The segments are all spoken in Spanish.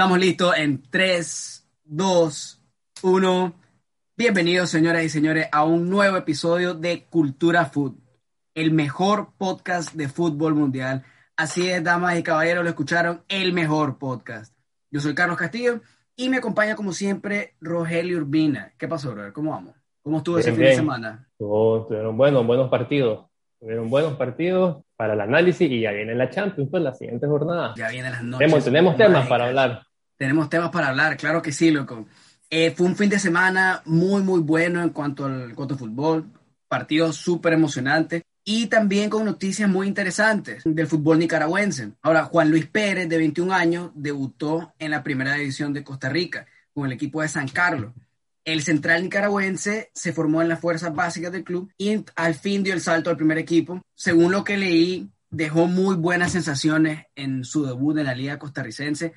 Estamos listos en 3, 2, 1. Bienvenidos, señoras y señores, a un nuevo episodio de Cultura Food, el mejor podcast de fútbol mundial. Así es, damas y caballeros, lo escucharon, el mejor podcast. Yo soy Carlos Castillo y me acompaña, como siempre, Rogelio Urbina. ¿Qué pasó, brother? ¿Cómo vamos? ¿Cómo estuvo ese fin de semana? Estuvieron buenos, buenos partidos. Tuvieron buenos partidos para el análisis y ya viene la Champions, pues la siguiente jornada. Ya vienen las noches. Tenemos, tenemos temas para hablar. Tenemos temas para hablar, claro que sí, loco. Eh, fue un fin de semana muy, muy bueno en cuanto al, cuanto fútbol. Partido súper emocionante y también con noticias muy interesantes del fútbol nicaragüense. Ahora, Juan Luis Pérez, de 21 años, debutó en la primera división de Costa Rica con el equipo de San Carlos. El central nicaragüense se formó en las fuerzas básicas del club y al fin dio el salto al primer equipo. Según lo que leí, dejó muy buenas sensaciones en su debut en la liga costarricense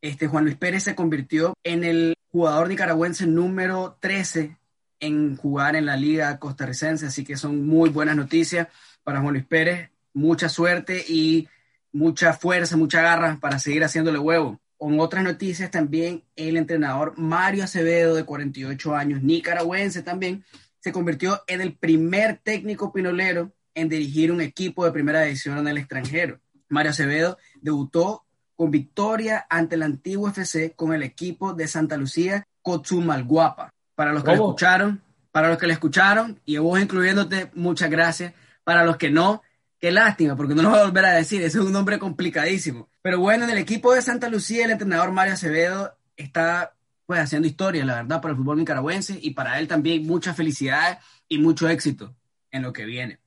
este Juan Luis Pérez se convirtió en el jugador nicaragüense número 13 en jugar en la liga costarricense, así que son muy buenas noticias para Juan Luis Pérez, mucha suerte y mucha fuerza, mucha garra para seguir haciéndole huevo. Con otras noticias también, el entrenador Mario Acevedo, de 48 años, nicaragüense también, se convirtió en el primer técnico pinolero en dirigir un equipo de primera división en el extranjero. Mario Acevedo debutó con victoria ante el antiguo FC con el equipo de Santa Lucía, Cotzumalguapa. Para los que lo escucharon, para los que le escucharon, y vos incluyéndote, muchas gracias. Para los que no, qué lástima, porque no lo voy a volver a decir, ese es un nombre complicadísimo. Pero bueno, en el equipo de Santa Lucía, el entrenador Mario Acevedo está pues haciendo historia, la verdad, para el fútbol nicaragüense y para él también mucha felicidad y mucho éxito en lo que viene.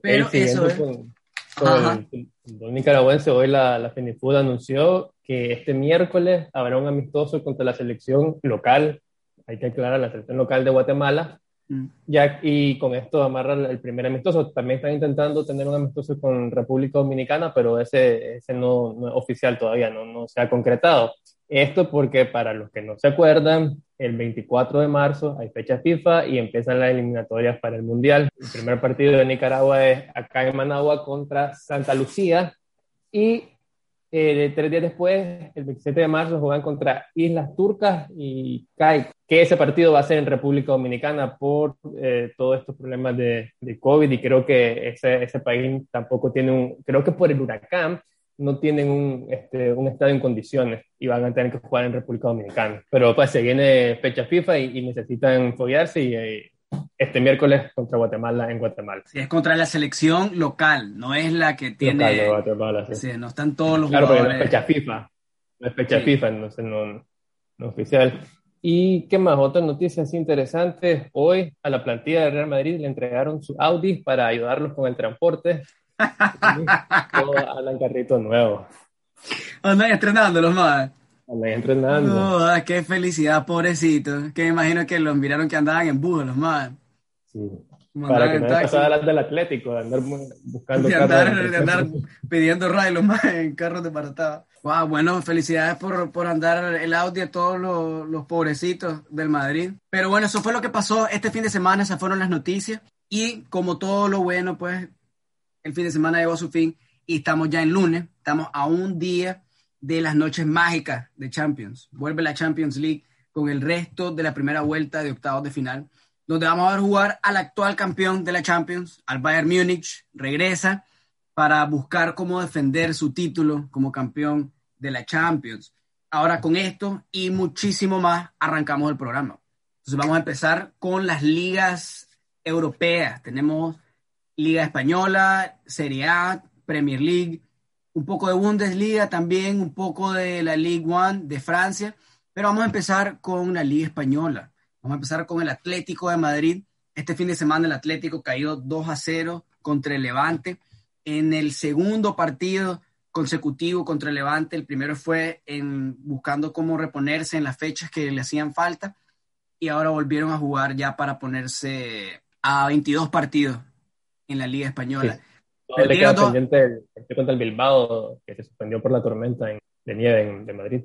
Pero eso es el, nicaragüense, hoy la, la FENIFUD anunció que este miércoles habrá un amistoso contra la selección local, hay que aclarar, la selección local de Guatemala, mm. ya, y con esto amarra el primer amistoso. También están intentando tener un amistoso con República Dominicana, pero ese, ese no, no es oficial todavía, no, no se ha concretado. Esto porque para los que no se acuerdan, el 24 de marzo hay fecha FIFA y empiezan las eliminatorias para el Mundial. El primer partido de Nicaragua es acá en Managua contra Santa Lucía y eh, tres días después, el 27 de marzo, juegan contra Islas Turcas y CAI, que ese partido va a ser en República Dominicana por eh, todos estos problemas de, de, COVID y creo que ese, ese país tampoco tiene un, creo que por el huracán no tienen un, este, un estado en condiciones y van a tener que jugar en República Dominicana. Pero pues se viene fecha FIFA y, necesitan foguearse y eh, este miércoles contra Guatemala en Guatemala. Sí, es contra la selección local, no es la que tiene... Local de Guatemala, sí. no están todos los claro, jugadores... Claro, no es fecha FIFA, no es fecha FIFA, entonces no, no oficial. ¿Y qué más? Otras noticias interesantes. Hoy a la plantilla de Real Madrid le entregaron su Audi para ayudarlos con el transporte. Hablan carrito nuevo. Andan entrenando los más. Andan entrenando. Oh, qué felicidad, pobrecito. Que me imagino que los miraron que andaban en bus los más. Sí. Para que no pasaran del Atlético, de andar buscando de andar, de andar pidiendo ray los más en carros de paratado. Wow, bueno, felicidades por, por andar el audio a todos los, los pobrecitos del Madrid. Pero bueno, eso fue lo que pasó este fin de semana, esas fueron las noticias. Y como todo lo bueno, pues el fin de semana llegó a su fin y estamos ya en lunes, estamos a un día de las noches mágicas de Champions. Vuelve la Champions League con el resto de la primera vuelta de octavos de final, donde vamos a ver jugar al actual campeón de la Champions, al Bayern Múnich, regresa para buscar cómo defender su título como campeón de la Champions. Ahora con esto y muchísimo más arrancamos el programa. Entonces vamos a empezar con las ligas europeas. Tenemos Liga Española, Serie A, Premier League, un poco de Bundesliga también, un poco de la Ligue 1 de Francia, pero vamos a empezar con la Liga Española. Vamos a empezar con el Atlético de Madrid. Este fin de semana el Atlético cayó 2 a 0 contra el Levante. En el segundo partido consecutivo contra el Levante, el primero fue en, buscando cómo reponerse en las fechas que le hacían falta y ahora volvieron a jugar ya para ponerse a 22 partidos en la Liga Española. Sí. Le queda pendiente el partido contra el Bilbao, que se suspendió por la tormenta de nieve de Madrid.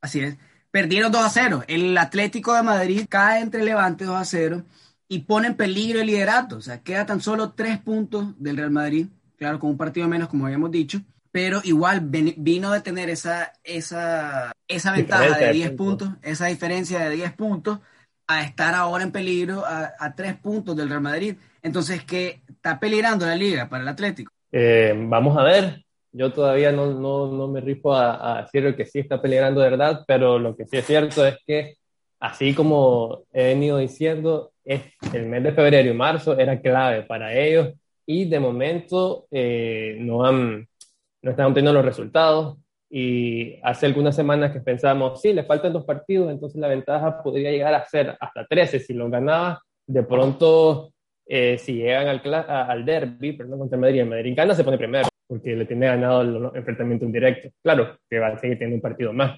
Así es. Perdieron 2 a 0. El Atlético de Madrid cae entre Levante 2 a 0 y pone en peligro el liderato. O sea, queda tan solo tres puntos del Real Madrid, claro, con un partido menos, como habíamos dicho. pero igual vino de tener esa, esa, esa ventaja de 10 puntos, esa diferencia de 10 puntos, a estar ahora en peligro a, a 3 puntos del Real Madrid. Entonces, ¿qué está peligrando la liga para el Atlético? Eh, vamos a ver. Yo todavía no, no, no me rifo a, a, decir que sí está peligrando de verdad, pero lo que sí es cierto es que, así como he venido diciendo, es el mes de febrero y marzo era clave para ellos y de momento eh, no, han, no están obteniendo los resultados. Y hace algunas semanas que pensábamos, sí, le faltan dos partidos, entonces la ventaja podría llegar a ser hasta 13 si lo ganaba. De pronto, eh, si llegan al, al derby, perdón, contra Madrid, el Madrid gana, se pone primero, porque le tiene ganado el enfrentamiento indirecto. Claro, que va a seguir teniendo un partido más.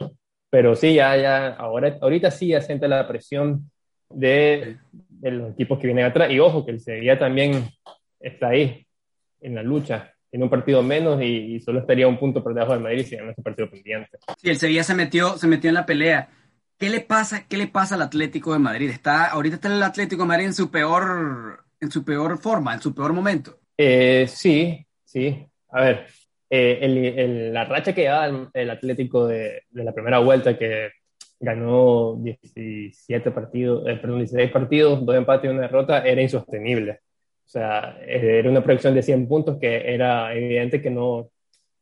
Pero sí, ya, ya, ahora, ahorita sí ya siente la presión de, de los equipos que vienen atrás. Y ojo, que el Sevilla también está ahí, en la lucha. Tiene un partido menos y, solo estaría un punto por debajo del Madrid si gana ese partido pendiente. Sí, el Sevilla se metió, se metió en la pelea. ¿Qué le pasa, qué le pasa al Atlético de Madrid? Está, ahorita está el Atlético de Madrid en su peor, en su peor forma, en su peor momento. Eh, sí, sí. A ver, eh, el, la racha que llevaba el, Atlético de, de, la primera vuelta, que ganó 17 partidos, eh, perdón, 16 partidos, dos empates y una derrota, era insostenible. O sea, eh, era una proyección de 100 puntos que era evidente que no,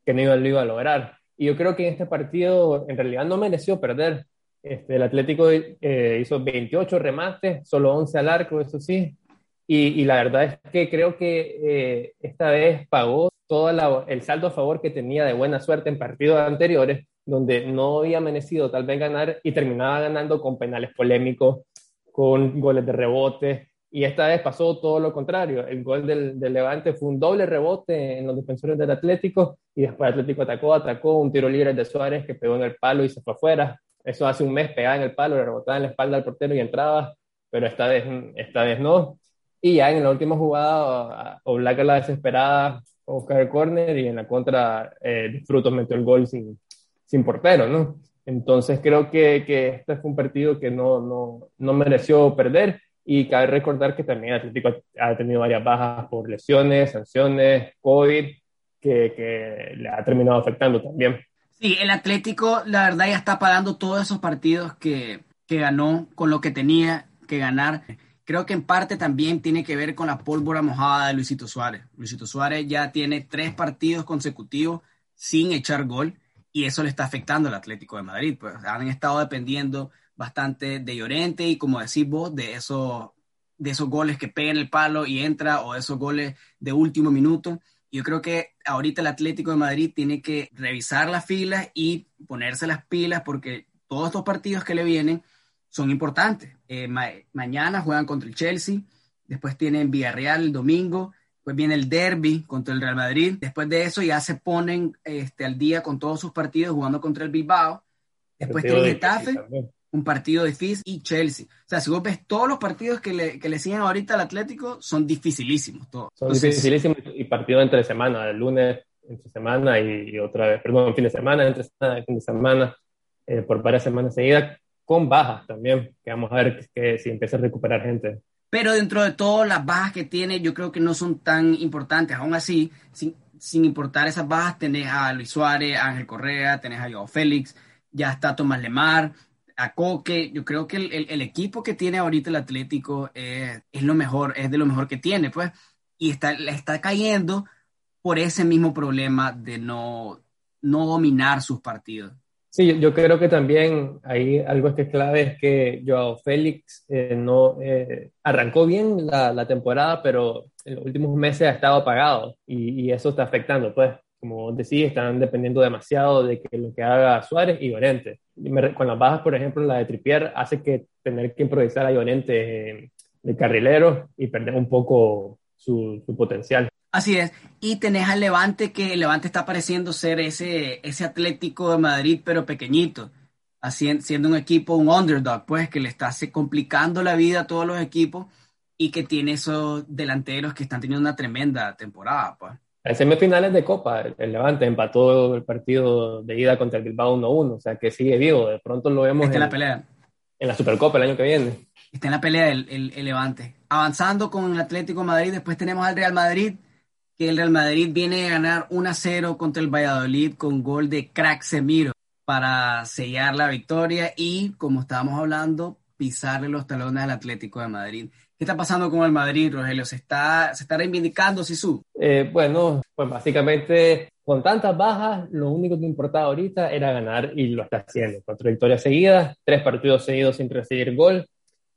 que no lo iba a lograr. Y yo creo que en este partido en realidad no mereció perder. Este, el Atlético eh, hizo 28 remates, solo 11 al arco, eso sí. Y, la verdad es que creo que eh, esta vez pagó todo el saldo a favor que tenía de buena suerte en partidos anteriores, donde no había merecido tal vez ganar y terminaba ganando con penales polémicos, con goles de rebote, y esta vez pasó todo lo contrario. El gol del, Levante fue un doble rebote en los defensores del Atlético y después Atlético atacó, atacó un tiro libre de Suárez que pegó en el palo y se fue afuera. Eso hace un mes pegaba en el palo, le rebotaba en la espalda al portero y entraba, pero esta vez, esta vez no. Y ya en la última jugada, Oblak la desesperada, buscar el córner y en la contra eh, Frutos metió el gol sin, sin portero, ¿no? Entonces creo que, que este fue un partido que no, no, no mereció perder y cabe recordar que también Atlético ha tenido varias bajas por lesiones, sanciones, COVID, que, que le ha terminado afectando también. Sí, el Atlético, la verdad, ya está pagando todos esos partidos que, que ganó con lo que tenía que ganar. Creo que en parte también tiene que ver con la pólvora mojada de Luisito Suárez. Luisito Suárez ya tiene tres partidos consecutivos sin echar gol y eso le está afectando al Atlético de Madrid. Pues han estado dependiendo bastante de Llorente y como decís vos, de esos, de esos goles que pegan el palo y entra o esos goles de último minuto. Yo creo que ahorita el Atlético de Madrid tiene que revisar las filas y ponerse las pilas porque todos estos partidos que le vienen son importantes. Eh, mañana juegan contra el Chelsea, después tienen Villarreal el domingo, después viene el Derby contra el Real Madrid, después de eso ya se ponen este, al día con todos sus partidos jugando contra el Bilbao, después tiene Getafe, un partido difícil y Chelsea. O sea, si vos ves todos los partidos que le, que le siguen ahorita al Atlético, son dificilísimos todos. Son dificilísimos y partido entre semana, el lunes entre semana y, otra vez, perdón, fin de semana, entre semana fin de semana, eh, por varias semanas seguidas, con bajas también, que vamos a ver que, si empieza a recuperar gente. Pero dentro de todas las bajas que tiene, yo creo que no son tan importantes. Aún así, sin, sin importar esas bajas, tenés a Luis Suárez, a Ángel Correa, tenés a Joao Félix, ya está Tomás Lemar, a Coque. Yo creo que el, el, equipo que tiene ahorita el Atlético es, es, lo mejor, es de lo mejor que tiene, pues. Y está, está cayendo por ese mismo problema de no, no dominar sus partidos. Sí, yo creo que también hay algo que es clave es que Joao Félix eh, no eh, arrancó bien la, temporada, pero en los últimos meses ha estado apagado y, eso está afectando, pues como decís, están dependiendo demasiado de que lo que haga Suárez y Llorente. Con las bajas, por ejemplo, la de Tripier hace que tener que improvisar a Llorente de carrilero y perder un poco su, potencial. Así es. Y tenés al Levante, que el Levante está pareciendo ser ese, ese Atlético de Madrid, pero pequeñito, siendo un equipo, un underdog, pues, que le está complicando la vida a todos los equipos y que tiene esos delanteros que están teniendo una tremenda temporada, pues. En semifinales de Copa, el Levante empató el partido de ida contra el Bilbao 1-1, o sea que sigue vivo. De pronto lo vemos en, la pelea. En la Supercopa el año que viene. Está en la pelea el, el, Levante. Avanzando con el Atlético Madrid, después tenemos al Real Madrid, que el Real Madrid viene a ganar 1-0 contra el Valladolid con gol de Crack Semiro para sellar la victoria y, como estábamos hablando, pisarle los talones al Atlético de Madrid. ¿Qué está pasando con el Madrid, Rogelio? ¿Se está, se está reivindicando Sisu? Eh, bueno, pues básicamente con tantas bajas, lo único que importaba ahorita era ganar y lo está haciendo. Cuatro victorias seguidas, tres partidos seguidos sin recibir gol.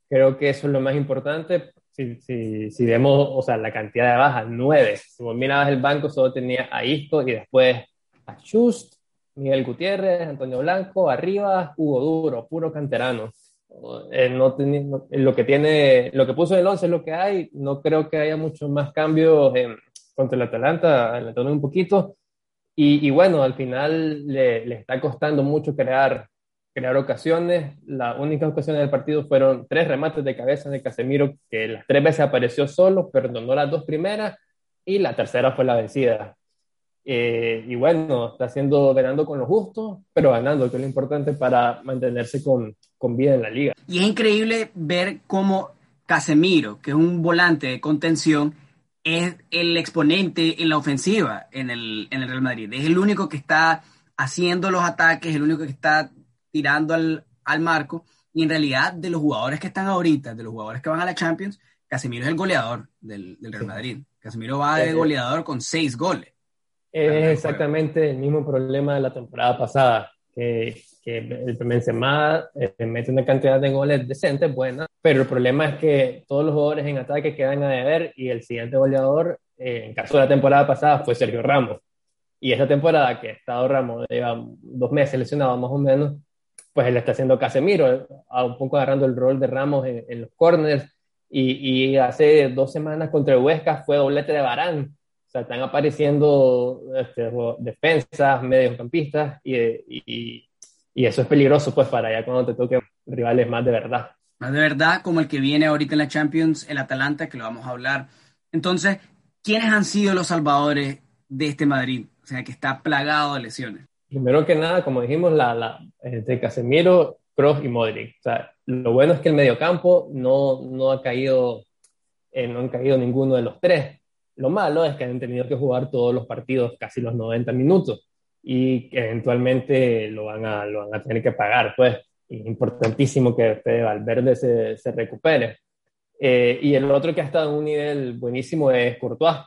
Creo que eso es lo más importante. Si, si, si vemos, o sea, la cantidad de bajas, nueve. Si vos mirabas el banco, solo tenía a Isco y después a Just, Miguel Gutiérrez, Antonio Blanco, arriba, Hugo Duro, puro canterano. Eh, no lo que tiene, lo que puso en el 11 es lo que hay. No creo que haya muchos más cambios contra el Atalanta, adelantando un poquito. Y, y, bueno, al final le, le, está costando mucho crear, crear ocasiones. Las únicas ocasiones del partido fueron tres remates de cabeza de Casemiro, que las tres veces apareció solo, perdonó las dos primeras y la tercera fue la vencida. Eh, y bueno, está haciendo, ganando con lo justo, pero ganando, que es lo importante para mantenerse con, con vida en la liga. Y es increíble ver cómo Casemiro, que es un volante de contención, es el exponente en la ofensiva en el, en el Real Madrid. Es el único que está haciendo los ataques, el único que está tirando al, al marco. Y en realidad, de los jugadores que están ahorita, de los jugadores que van a la Champions, Casemiro es el goleador del, del Real Madrid. Casemiro va de goleador con seis goles. Es exactamente el mismo problema de la temporada pasada, que, que el Benzema eh, mete una cantidad de goles decentes, buena, pero el problema es que todos los jugadores en ataque quedan a deber y el siguiente goleador, eh, en caso de la temporada pasada, fue Sergio Ramos. Y esa temporada que ha estado Ramos, lleva dos meses lesionado más o menos, pues él está haciendo Casemiro, un poco agarrando el rol de Ramos en, los corners. Y, hace dos semanas contra Huesca fue doblete de Barán sea, están apareciendo este, defensas, mediocampistas y, y, y, eso es peligroso pues para allá cuando te toque rivales más de verdad. Más de verdad, como el que viene ahorita en la Champions, el Atalanta, que lo vamos a hablar. Entonces, ¿quiénes han sido los salvadores de este Madrid? O sea, que está plagado de lesiones. Primero que nada, como dijimos, la, la, de Casemiro, Kroos y Modric. O sea, lo bueno es que el mediocampo no, no ha caído, eh, no han caído ninguno de los tres. Lo malo es que han tenido que jugar todos los partidos, casi los 90 minutos, y que eventualmente lo van a, lo van a tener que pagar. Pues es importantísimo que Fede Valverde se, se recupere. Eh, y el otro que ha estado en un nivel buenísimo es Courtois.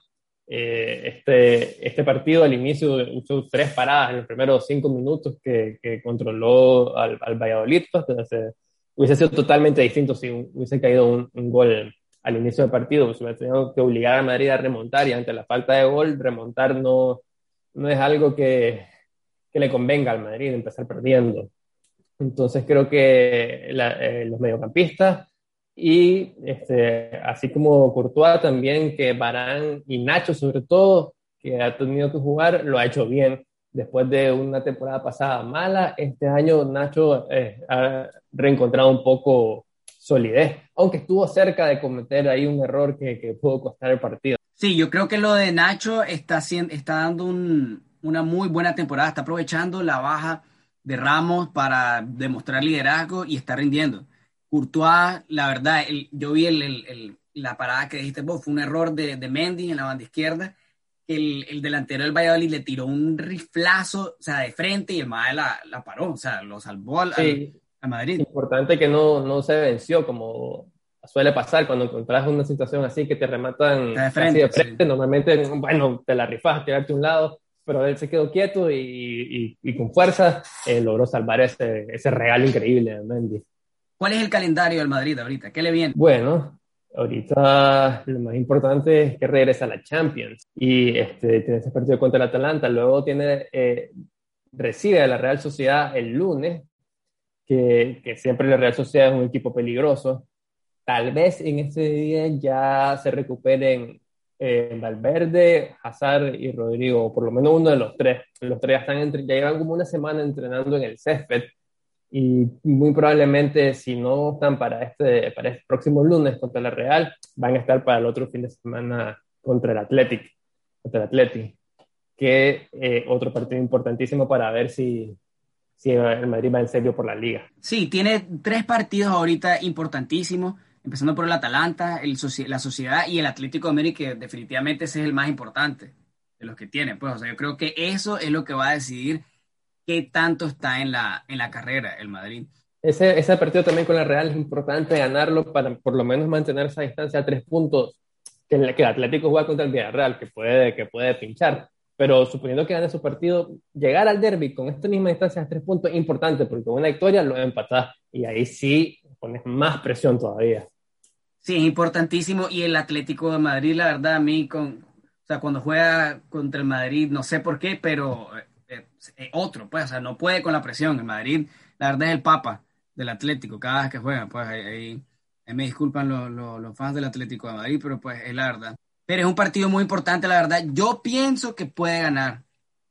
Eh, este, este partido al inicio usó tres paradas en los primeros cinco minutos que, que controló al, al Valladolid. Pues, entonces, hubiese sido totalmente distinto si hubiese caído un, un gol al inicio del partido, pues hubiera tenido que obligar a Madrid a remontar y ante la falta de gol, remontar no, no es algo que, que le convenga al Madrid, empezar perdiendo. Entonces creo que eh, los mediocampistas y este, así como Courtois también, que Barán y Nacho sobre todo, que ha tenido que jugar, lo ha hecho bien. Después de una temporada pasada mala, este año Nacho eh, ha reencontrado un poco solidez, aunque estuvo cerca de cometer ahí un error que, que pudo costar el partido. Sí, yo creo que lo de Nacho está, está dando un, una muy buena temporada, está aprovechando la baja de Ramos para demostrar liderazgo y está rindiendo. Courtois, la verdad, yo vi el, el, la parada que dijiste vos, fue un error de, de Mendy en la banda izquierda, el, el, delantero del Valladolid le tiró un riflazo, o sea, de frente y el Mae la, la paró, o sea, lo salvó al, a Madrid. Importante que no, no se venció, como suele pasar cuando encontrás una situación así que te rematan de frente, de frente normalmente, bueno, te la rifas, tirarte a un lado, pero él se quedó quieto y, y, con fuerza eh, logró salvar ese, ese regalo increíble de Mendy. ¿Cuál es el calendario del Madrid ahorita? ¿Qué le viene? Bueno, ahorita lo más importante es que regresa a la Champions y este, tiene ese partido contra el Atalanta, luego tiene, eh, recibe a la Real Sociedad el lunes que, que, siempre la Real Sociedad es un equipo peligroso. Tal vez en ese día ya se recuperen eh, Valverde, Hazard y Rodrigo, por lo menos uno de los tres. Los tres ya, están entre, ya llevan como una semana entrenando en el césped y muy probablemente si no están para este, para este próximo lunes contra la Real, van a estar para el otro fin de semana contra el Athletic, contra el Athletic, que eh, otro partido importantísimo para ver si, si el Madrid va en serio por la liga. Sí, tiene tres partidos ahorita importantísimos. empezando por el Atalanta, el, la Sociedad y el Atlético de Madrid, que definitivamente ese es el más importante de los que tiene. Pues, o sea, yo creo que eso es lo que va a decidir qué tanto está en la, en la carrera el Madrid. Ese, ese partido también con la Real es importante ganarlo para por lo menos mantener esa distancia a tres puntos que, el, que el Atlético juega contra el Villarreal, que puede, que puede pinchar. Pero suponiendo que gane su partido, llegar al derby con esta misma distancia a tres puntos es importante, porque con una victoria lo empatás y ahí sí pones más presión todavía. Sí, es importantísimo. Y el Atlético de Madrid, la verdad, a mí, con, o sea, cuando juega contra el Madrid, no sé por qué, pero eh, eh, otro, pues, o sea, no puede con la presión. El Madrid, la verdad, es el papa del Atlético cada vez que juega. Pues ahí, me disculpan los, fans del Atlético de Madrid, pero pues es la verdad. Pero es un partido muy importante, la verdad. Yo pienso que puede ganar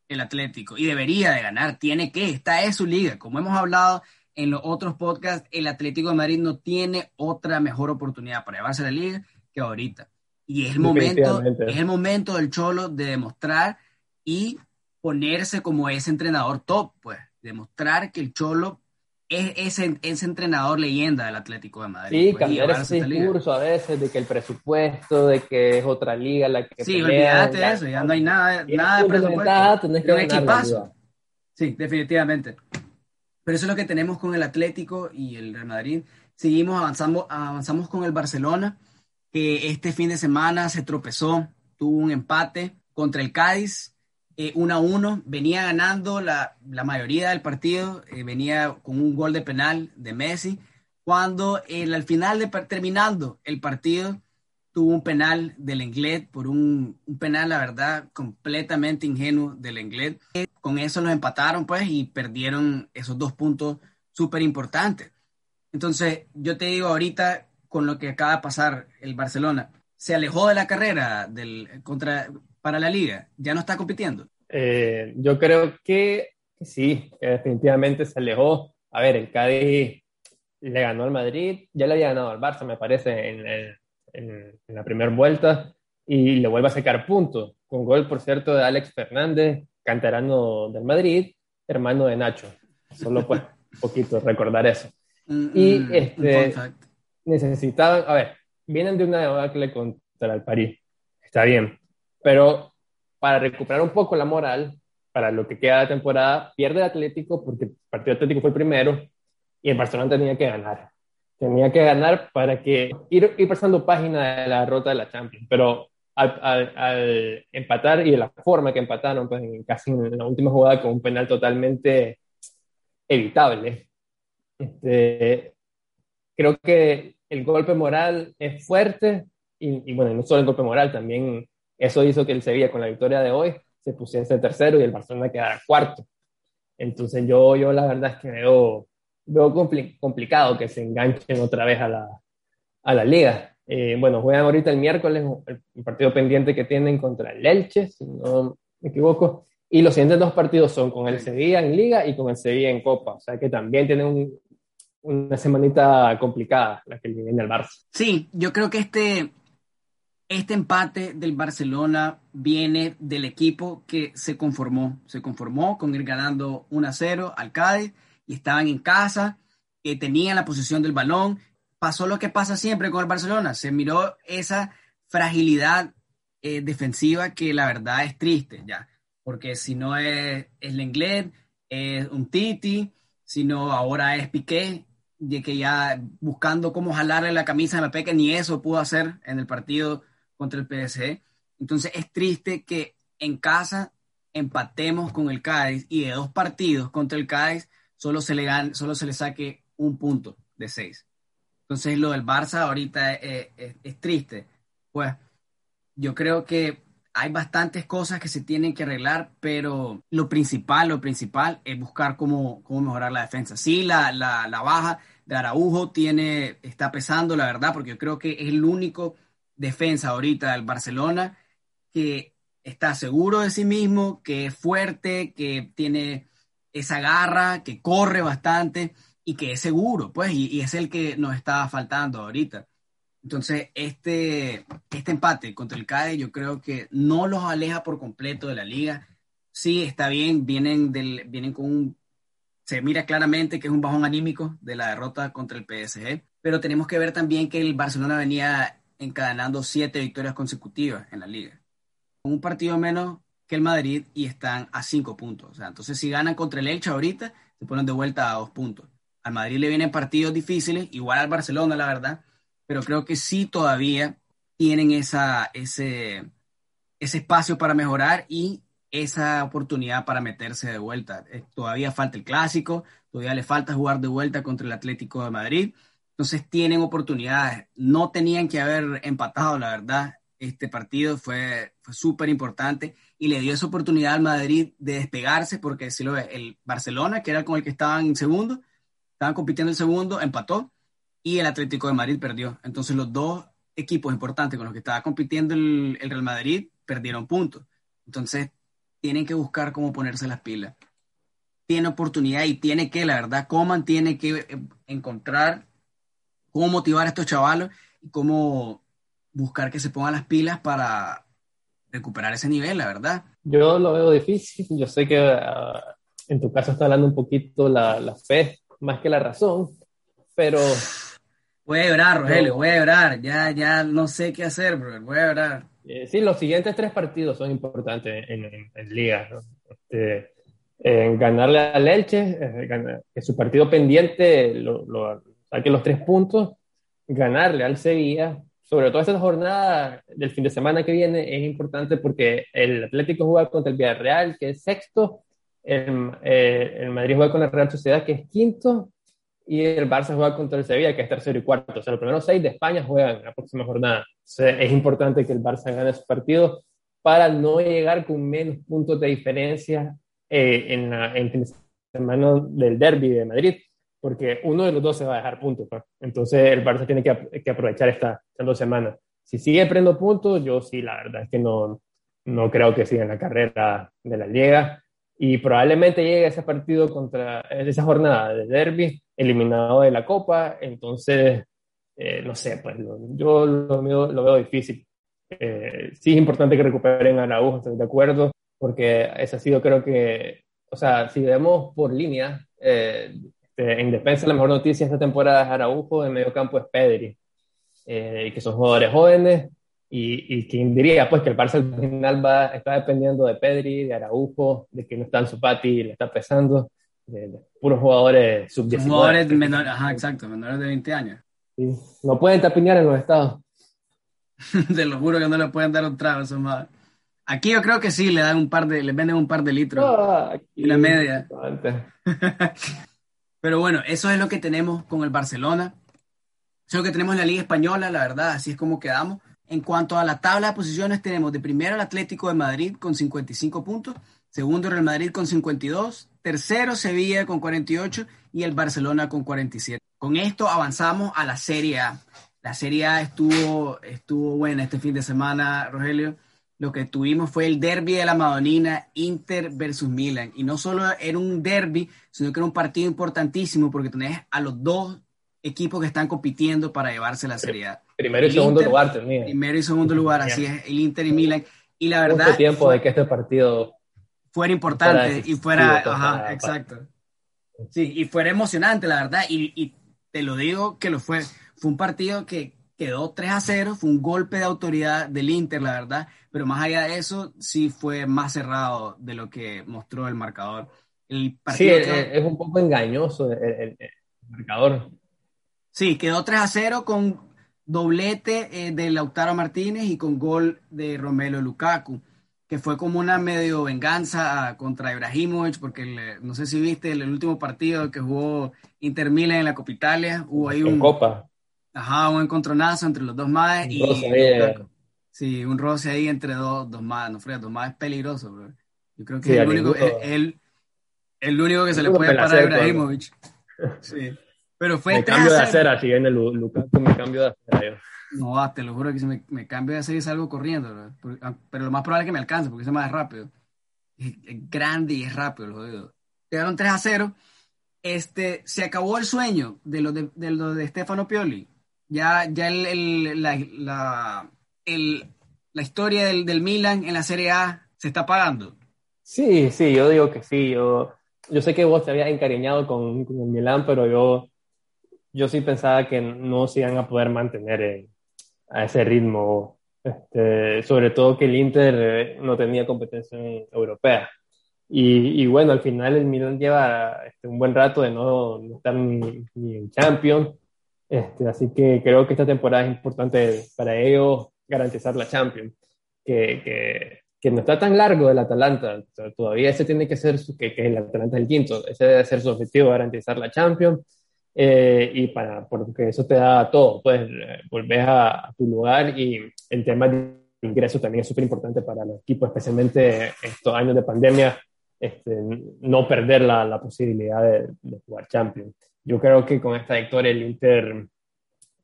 el Atlético y debería de ganar. Tiene que, esta es su liga. Como hemos hablado en los otros podcasts, el Atlético de Madrid no tiene otra mejor oportunidad para llevarse la liga que ahorita. Y es el momento, es el momento del Cholo de demostrar y ponerse como ese entrenador top, pues, demostrar que el Cholo es ese, ese entrenador leyenda del Atlético de Madrid. Sí, pues, cambiar ese discurso a veces de que el presupuesto, de que es otra liga la que Sí, olvídate de eso, ya no hay nada, nada de presupuesto. Tenés que un equipazo. Sí, definitivamente. Pero eso es lo que tenemos con el Atlético y el Real Madrid. Seguimos avanzando, avanzamos con el Barcelona, que este fin de semana se tropezó, tuvo un empate contra el Cádiz 1 a 1, venía ganando la, mayoría del partido, eh, venía con un gol de penal de Messi, cuando al final de terminando el partido tuvo un penal del inglés por un, penal, la verdad, completamente ingenuo del inglés. Con eso los empataron, pues, y perdieron esos dos puntos súper importantes. Entonces, yo te digo ahorita, con lo que acaba de pasar el Barcelona, se alejó de la carrera del, contra, para la liga? ¿Ya no está compitiendo? Eh, yo creo que sí, definitivamente se alejó. A ver, el Cádiz le ganó al Madrid, ya le había ganado al Barça, me parece, en, en, la primera vuelta, y le vuelve a sacar puntos, con gol, por cierto, de Alex Fernández, canterano del Madrid, hermano de Nacho. Solo pues un poquito recordar eso. Mm, y mm, este, necesitaban, a ver, vienen de una debacle contra el París, está bien, pero para recuperar un poco la moral, para lo que queda de temporada, pierde el Atlético porque el partido Atlético fue el primero y el Barcelona tenía que ganar. Tenía que ganar para que ir, ir pasando página de la derrota de la Champions, pero al, empatar y de la forma que empataron, pues casi en la última jugada con un penal totalmente evitable. Este, creo que el golpe moral es fuerte y, y, bueno, no solo el golpe moral, también eso hizo que el Sevilla con la victoria de hoy se pusiese tercero y el Barcelona quedara cuarto. Entonces yo, yo la verdad es que veo, veo complicado que se enganchen otra vez a la, a la liga. Eh, bueno, juegan ahorita el miércoles el partido pendiente que tienen contra el Elche, si no me equivoco. Y los siguientes dos partidos son con el Sevilla en Liga y con el Sevilla en Copa. O sea que también tienen una semanita complicada la que viene el Barça. Sí, yo creo que este, este empate del Barcelona viene del equipo que se conformó. Se conformó con ir ganando 1 a 0 al Cádiz y estaban en casa, que tenían la posesión del balón. Pasó lo que pasa siempre con el Barcelona. Se miró esa fragilidad eh, defensiva que la verdad es triste ya. Porque si no es, es Lenglet, es un Titi, sino ahora es Piqué, de que ya buscando cómo jalarle la camisa a Mbappé, que ni eso pudo hacer en el partido contra el PSG. Entonces es triste que en casa empatemos con el Cádiz y de dos partidos contra el Cádiz solo se le, gane, solo se le saque un punto de seis. Entonces lo del Barça ahorita es, es, triste. Pues yo creo que hay bastantes cosas que se tienen que arreglar, pero lo principal, lo principal es buscar cómo, cómo mejorar la defensa. Sí, la, la, la baja de Araujo tiene, está pesando, la verdad, porque yo creo que es el único defensa ahorita del Barcelona que está seguro de sí mismo, que es fuerte, que tiene esa garra, que corre bastante y que es seguro, pues, y, es el que nos está faltando ahorita. Entonces, este, este empate contra el CAE yo creo que no los aleja por completo de la liga. Sí, está bien, vienen, del, vienen con un se mira claramente que es un bajón anímico de la derrota contra el PSG, pero tenemos que ver también que el Barcelona venía encadenando siete victorias consecutivas en la liga, con un partido menos que el Madrid y están a cinco puntos. O sea, entonces si ganan contra el Elche ahorita, se ponen de vuelta a dos puntos. Al Madrid le vienen partidos difíciles, igual al Barcelona, la verdad, pero creo que sí todavía tienen esa, ese, ese espacio para mejorar y esa oportunidad para meterse de vuelta. Eh, todavía falta el clásico, todavía le falta jugar de vuelta contra el Atlético de Madrid. Entonces tienen oportunidades. No tenían que haber empatado, la verdad. Este partido fue, fue súper importante y le dio esa oportunidad al Madrid de despegarse, porque si lo ve, el Barcelona, que era con el que estaban en segundo, estaban compitiendo el segundo, empató y el Atlético de Madrid perdió. Entonces los dos equipos importantes con los que estaba compitiendo el, el Real Madrid perdieron puntos. Entonces tienen que buscar cómo ponerse las pilas. Tiene oportunidad y tiene que, la verdad, Coman tiene que eh, encontrar cómo motivar a estos chavalos y cómo buscar que se pongan las pilas para recuperar ese nivel, la verdad. Yo lo veo difícil. Yo sé que ah, en tu caso está hablando un poquito la, la, fe más que la razón, pero... Voy a llorar, Rogelio, voy a llorar. Ya, ya no sé qué hacer, bro. Voy a llorar. Eh, sí, los siguientes tres partidos son importantes en, en, Liga. Este, en ganarle al Elche, eh, que su partido pendiente lo, lo, saque los tres puntos, ganarle al Sevilla, sobre todo esta jornada del fin de semana que viene, es importante porque el Atlético juega contra el Villarreal, que es sexto, el, eh, el Madrid juega con la Real Sociedad, que es quinto, y el Barça juega contra el Sevilla, que es tercero y cuarto. O sea, los primeros seis de España juegan en la próxima jornada. es importante que el Barça gane su partido para no llegar con menos puntos de diferencia eh, en, la, en el semana del derby de Madrid, porque uno de los dos se va a dejar puntos. Entonces el Barça tiene que, que aprovechar esta, estas dos semanas. Si sigue prendo puntos, yo sí, la verdad es que no, no creo que siga en la carrera de la Liga y probablemente llegue ese partido contra esa jornada de derby eliminado de la Copa, entonces, eh, no sé, pues yo lo, lo, veo difícil. Eh, sí es importante que recuperen a Araujo, estoy de acuerdo, porque ese ha sido creo que, o sea, si vemos por línea, eh, este, en defensa la mejor noticia esta temporada es Araujo, en medio campo es Pedri, y que son jugadores jóvenes, y, y quien diría, pues, que el Barça al final va, está dependiendo de Pedri, de Araujo, de que no está en su pati y le está pesando, de, puros jugadores sub-19. Jugadores menores, ajá, exacto, menores de 20 años. Sí. No pueden tapiñar en los estados. Te lo juro que no le pueden dar un trago, eso más. Aquí yo creo que sí, le dan un par de, le venden un par de litros. Ah, aquí, la media. Pero bueno, eso es lo que tenemos con el Barcelona. Eso es lo que tenemos en la Liga Española, la verdad, así es como quedamos. En cuanto a la tabla de posiciones, tenemos de primero el Atlético de Madrid con 55 puntos, segundo Real Madrid con 52, tercero Sevilla con 48 y el Barcelona con 47. Con esto avanzamos a la Serie A. La Serie A estuvo, estuvo buena este fin de semana, Rogelio. Lo que tuvimos fue el derby de la Madonina, Inter versus Milan. Y no solo era un derby, sino que era un partido importantísimo porque tenés a los dos equipos que están compitiendo para llevarse la Serie. Primero y segundo lugar también. Primero y segundo lugar, así es, el Inter y Milan. Y la verdad. Mucho tiempo de que este partido fuera importante y fuera. Ajá, exacto. Sí, y fuera emocionante, la verdad. Y, y, te lo digo que lo fue. Fue un partido que quedó 3 a 0, fue un golpe de autoridad del Inter, la verdad. Pero más allá de eso, sí fue más cerrado de lo que mostró el marcador. El partido sí, es un poco engañoso el, el marcador. Sí, quedó 3 a 0 con doblete eh, de Lautaro Martínez y con gol de Romelo Lukaku, que fue como una medio venganza contra Ibrahimovic, porque no sé si viste el, último partido que jugó Inter Milan en la Copa Italia, hubo ahí un... Copa. Ajá, un encontronazo entre los dos más y... Sí, un roce ahí entre dos, dos más, no frío, dos más es peligroso, bro. Yo creo que es el único, el, el, único que se le puede parar a Ibrahimovic. Sí. Pero fue me cambio de acera, si viene Lukaku, me cambio de acera. No, te lo juro que si me, me cambio de acera y salgo corriendo, ah, pero lo más probable es que me alcance porque es más rápido. Es, grande y es rápido el jodido. Quedaron 3 a 0. Este, se acabó el sueño de lo de, de, lo de Stefano Pioli. Ya, ya el, el, la, la, el, la historia del, del Milan en la Serie A se está pagando. Sí, sí, yo digo que sí. Yo, yo sé que vos te habías encariñado con, con el Milán, pero yo, yo sí pensaba que no se iban a poder mantener a ese ritmo, este, sobre todo que el Inter eh, no tenía competencia europea. Y, y, bueno, al final el Milan lleva este, un buen rato de no, estar ni, ni, en Champions, este, así que creo que esta temporada es importante para ellos garantizar la Champions, que, que, que no está tan largo el Atalanta, todavía ese tiene que ser, que, que el Atalanta es el quinto, ese debe ser su objetivo, garantizar la Champions, eh, y para, porque eso te da todo, pues volvés a, tu lugar y el tema de ingresos también es súper importante para los equipos, especialmente estos años de pandemia, este, no perder la, la posibilidad de, de, jugar Champions. Yo creo que con esta victoria el Inter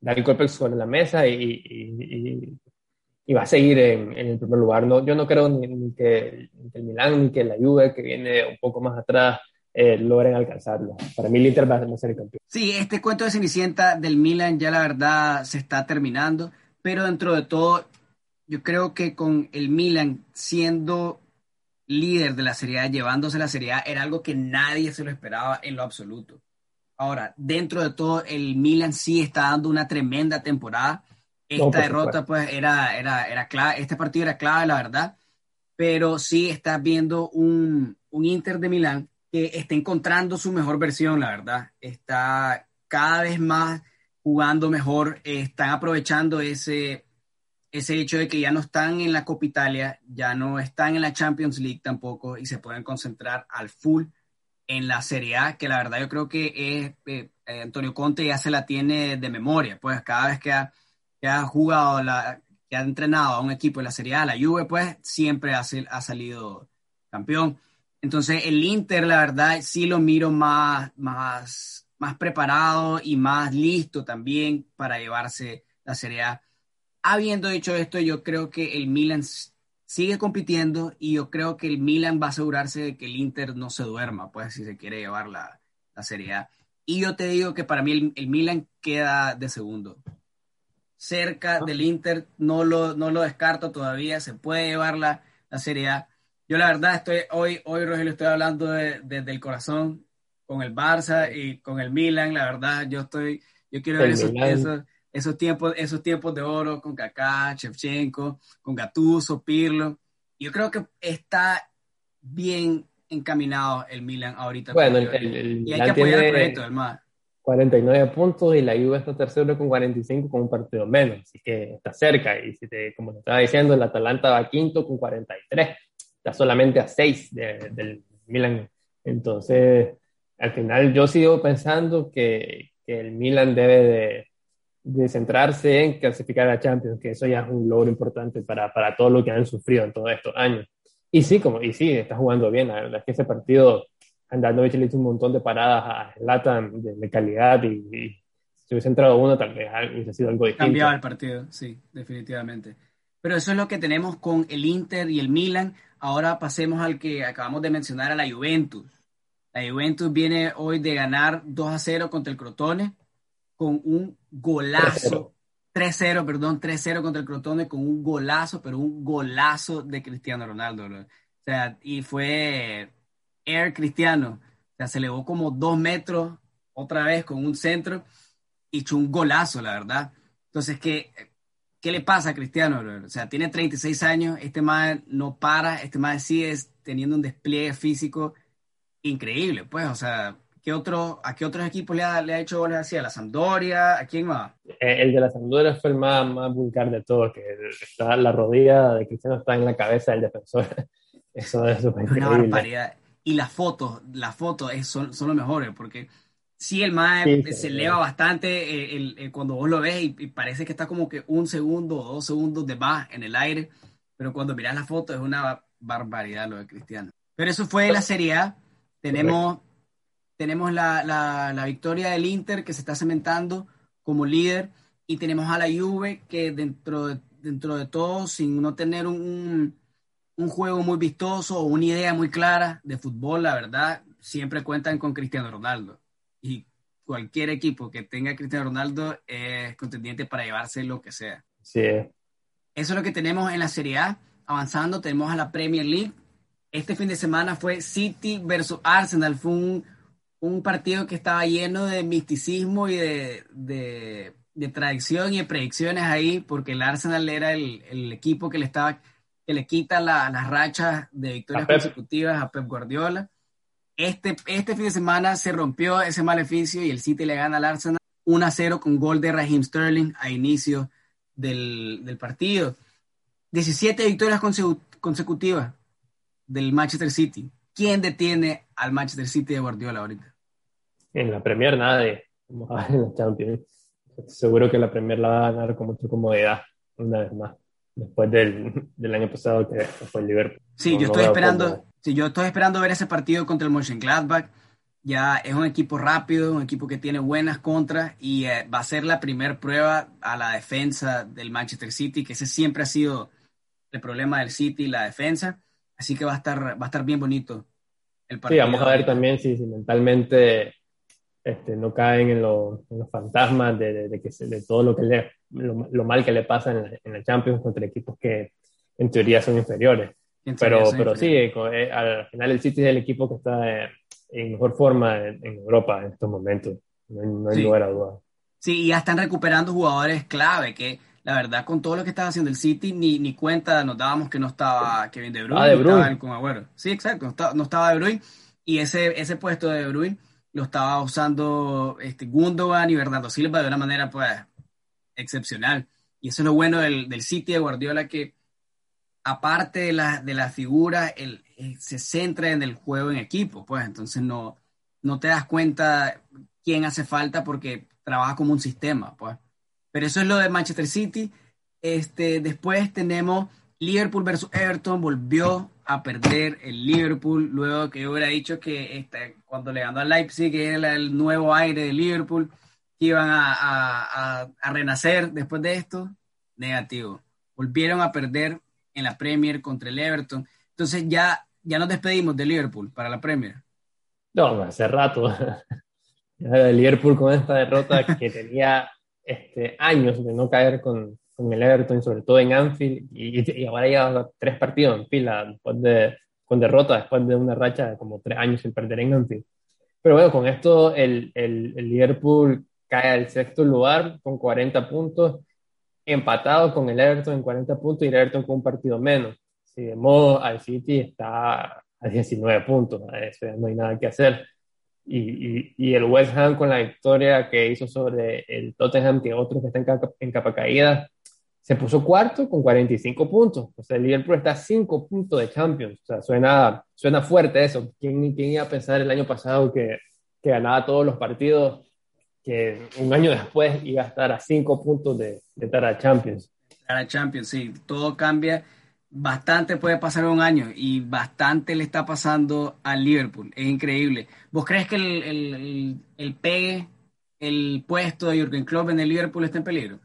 da el golpe sobre la mesa y, y, y, va a seguir en, en, el primer lugar. No, yo no creo ni, ni, que, el Milan ni que la Juve, que viene un poco más atrás, eh, logren alcanzarlo. Para mí el Inter va a ser el campeón. Sí, este cuento de Cenicienta del Milan ya la verdad se está terminando, pero dentro de todo yo creo que con el Milan siendo líder de la Serie A, llevándose la Serie A, era algo que nadie se lo esperaba en lo absoluto. Ahora, dentro de todo, el Milan sí está dando una tremenda temporada. Esta derrota, pues, era, era, era clave, este partido era clave, la verdad, pero sí está viendo un, un Inter de Milán que está encontrando su mejor versión, la verdad. Está cada vez más jugando mejor, están aprovechando ese, ese hecho de que ya no están en la Copa Italia, ya no están en la Champions League tampoco y se pueden concentrar al full en la Serie A, que la verdad yo creo que es, eh, eh, Antonio Conte ya se la tiene de memoria, pues cada vez que ha, que ha jugado, la, que ha entrenado a un equipo en la Serie A, la Juve, pues siempre ha, ha salido campeón. Entonces el Inter, la verdad, sí lo miro más, más, más preparado y más listo también para llevarse la Serie A. Habiendo dicho esto, yo creo que el Milan sigue compitiendo y yo creo que el Milan va a asegurarse de que el Inter no se duerma, pues si se quiere llevar la, la Serie A. Y yo te digo que para mí el, Milan queda de segundo. Cerca ah. del Inter, no lo, no lo descarto todavía, se puede llevar la, la Serie A yo la verdad estoy, hoy, hoy Rogelio, estoy hablando desde el corazón con el Barça y con el Milan, la verdad, yo estoy, yo quiero ver esos, esos, tiempos, esos tiempos de oro con Kaká, Shevchenko, con Gattuso, Pirlo. Yo creo que está bien encaminado el Milan ahorita. Bueno, el, y hay que apoyar el proyecto, además. 49 puntos y la Juve está tercero con 45 con un partido menos, así que está cerca y si te, como te estaba diciendo, el Atalanta va quinto con 43 está solamente a 6 del Milan. Entonces, al final yo sigo pensando que, que el Milan debe de, de, centrarse en clasificar a Champions, que eso ya es un logro importante para, para todo lo que han sufrido en todos estos años. Y sí, como, y sí, está jugando bien. La verdad es que ese partido, Andanovic le hizo un montón de paradas a Latan de, calidad y, si hubiese entrado uno, tal vez hubiese sido algo distinto. Cambiaba el partido, sí, definitivamente. Pero eso es lo que tenemos con el Inter y el Milan. Ahora pasemos al que acabamos de mencionar, a la Juventus. La Juventus viene hoy de ganar 2 a 0 contra el Crotone con un golazo. 3-0, perdón, 3-0 contra el Crotone con un golazo, pero un golazo de Cristiano Ronaldo. O sea, y fue Air Cristiano. O sea, se elevó como dos metros otra vez con un centro y echó un golazo, la verdad. Entonces, que ¿Qué le pasa a Cristiano? O sea, tiene 36 años, este man no para, este man sigue teniendo un despliegue físico increíble, pues, o sea, ¿qué otro, ¿a qué otros equipos le ha, le ha hecho goles así? ¿A la Sampdoria? ¿A quién más? Eh, el de la Sampdoria fue el más, más vulgar de todos, que está, la rodilla de Cristiano está en la cabeza del defensor. Eso es súper increíble. Una barbaridad. Y las fotos, las fotos son, son lo mejores, porque sí, el mae se eleva bastante eh, cuando vos lo ves y, parece que está como que un segundo o dos segundos de más en el aire, pero cuando miras la foto es una barbaridad lo de Cristiano. Pero eso fue la Serie A. Tenemos, tenemos la, la, victoria del Inter que se está cementando como líder y tenemos a la Juve que dentro de, dentro de todo, sin no tener un, un juego muy vistoso o una idea muy clara de fútbol, la verdad, siempre cuentan con Cristiano Ronaldo y cualquier equipo que tenga a Cristiano Ronaldo es contendiente para llevarse lo que sea. Sí. Eso es lo que tenemos en la Serie A. Avanzando, tenemos a la Premier League. este fin de semana fue City versus Arsenal. Fue un, un partido que estaba lleno de misticismo y de, de, de, tradición y de predicciones ahí, porque el Arsenal era el, el equipo que le estaba que le quita las rachas de victorias consecutivas a Pep Guardiola. Este, este fin de semana se rompió ese maleficio y el City le gana al Arsenal 1 a 0 con gol de Raheem Sterling a inicio del, del partido. 17 victorias consecutivas del Manchester City. ¿Quién detiene al Manchester City de Guardiola ahorita? En la Premier nadie. Vamos a ver en la Champions. Seguro que la Premier la va a ganar con mucha comodidad una vez más. Después del, del año pasado que fue el Liverpool. Sí, yo estoy esperando, sí, yo estoy esperando ver ese partido contra el Mönchengladbach. Ya es un equipo rápido, un equipo que tiene buenas contras y eh, va a ser la primera prueba a la defensa del Manchester City, que ese siempre ha sido el problema del City, la defensa. Así que va a estar, va a estar bien bonito el partido. Sí, vamos a ver también si, mentalmente este, no caen en, los fantasmas de, de, que de todo lo, que le, lo, mal que le pasa en la, en Champions contra equipos que en teoría son inferiores. Pero, pero sí, eh, al final el City es el equipo que está eh, en mejor forma en, Europa en estos momentos. No, hay lugar a duda. Sí, y ya están recuperando jugadores clave que la verdad, con todo lo que estaba haciendo el City, ni, ni cuenta nos dábamos que no estaba Kevin De Bruyne, ah, de Bruyne. Estaba con Sí, exacto, no estaba, no estaba De Bruyne. Y ese, ese puesto de De Bruyne lo estaba usando este, Gundogan y Bernardo Silva de una manera pues excepcional. Y eso es lo bueno del, del City de Guardiola, que aparte de la, de la figura, él, se centra en el juego en equipo, pues entonces no, no te das cuenta quién hace falta porque trabaja como un sistema, pues. Pero eso es lo de Manchester City. Este, después tenemos Liverpool versus Everton. Volvió a perder el Liverpool luego que hubiera dicho que este, cuando le ganó al Leipzig era el nuevo aire de Liverpool, que iban a, renacer después de esto. Negativo. Volvieron a perder en la Premier contra el Everton. Entonces ya, ya nos despedimos de Liverpool para la Premier. No, hace rato. Liverpool con esta derrota que tenía este, años de no caer con, con el Everton, sobre todo en Anfield, y, ahora ya tres partidos en fila después de, con derrota, después de una racha de como tres años sin perder en Anfield. Pero bueno, con esto el, el, el Liverpool cae al sexto lugar con 40 puntos, empatado con el Everton en 40 puntos y el Everton con un partido menos. Si de modo al City está a 19 puntos, eso no hay nada que hacer y, y, el West Ham con la victoria que hizo sobre el Tottenham, que otros que están en capa caída, se puso cuarto con 45 puntos. O sea, el Liverpool está a 5 puntos de Champions. O sea, suena, suena fuerte eso. ¿Quién, ¿Quién iba a pensar el año pasado que, que ganaba todos los partidos, que un año después iba a estar a 5 puntos de, de estar a Champions? A Champions, sí. Todo cambia bastante puede pasar un año y bastante le está pasando al Liverpool. Es increíble. ¿Vos crees que el, el, el pegue, el puesto de Jürgen Klopp en el Liverpool está en peligro?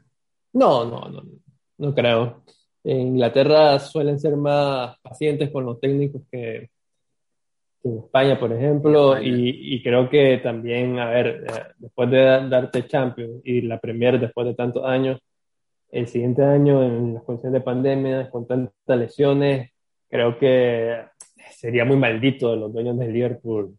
No, no, no, no creo. En Inglaterra suelen ser más pacientes con los técnicos que, en España, por ejemplo, y, y, creo que también, a ver, eh, después de darte Champions y la Premier después de tantos años, el siguiente año en las condiciones de pandemia, con tantas lesiones, creo que sería muy maldito de los dueños del Liverpool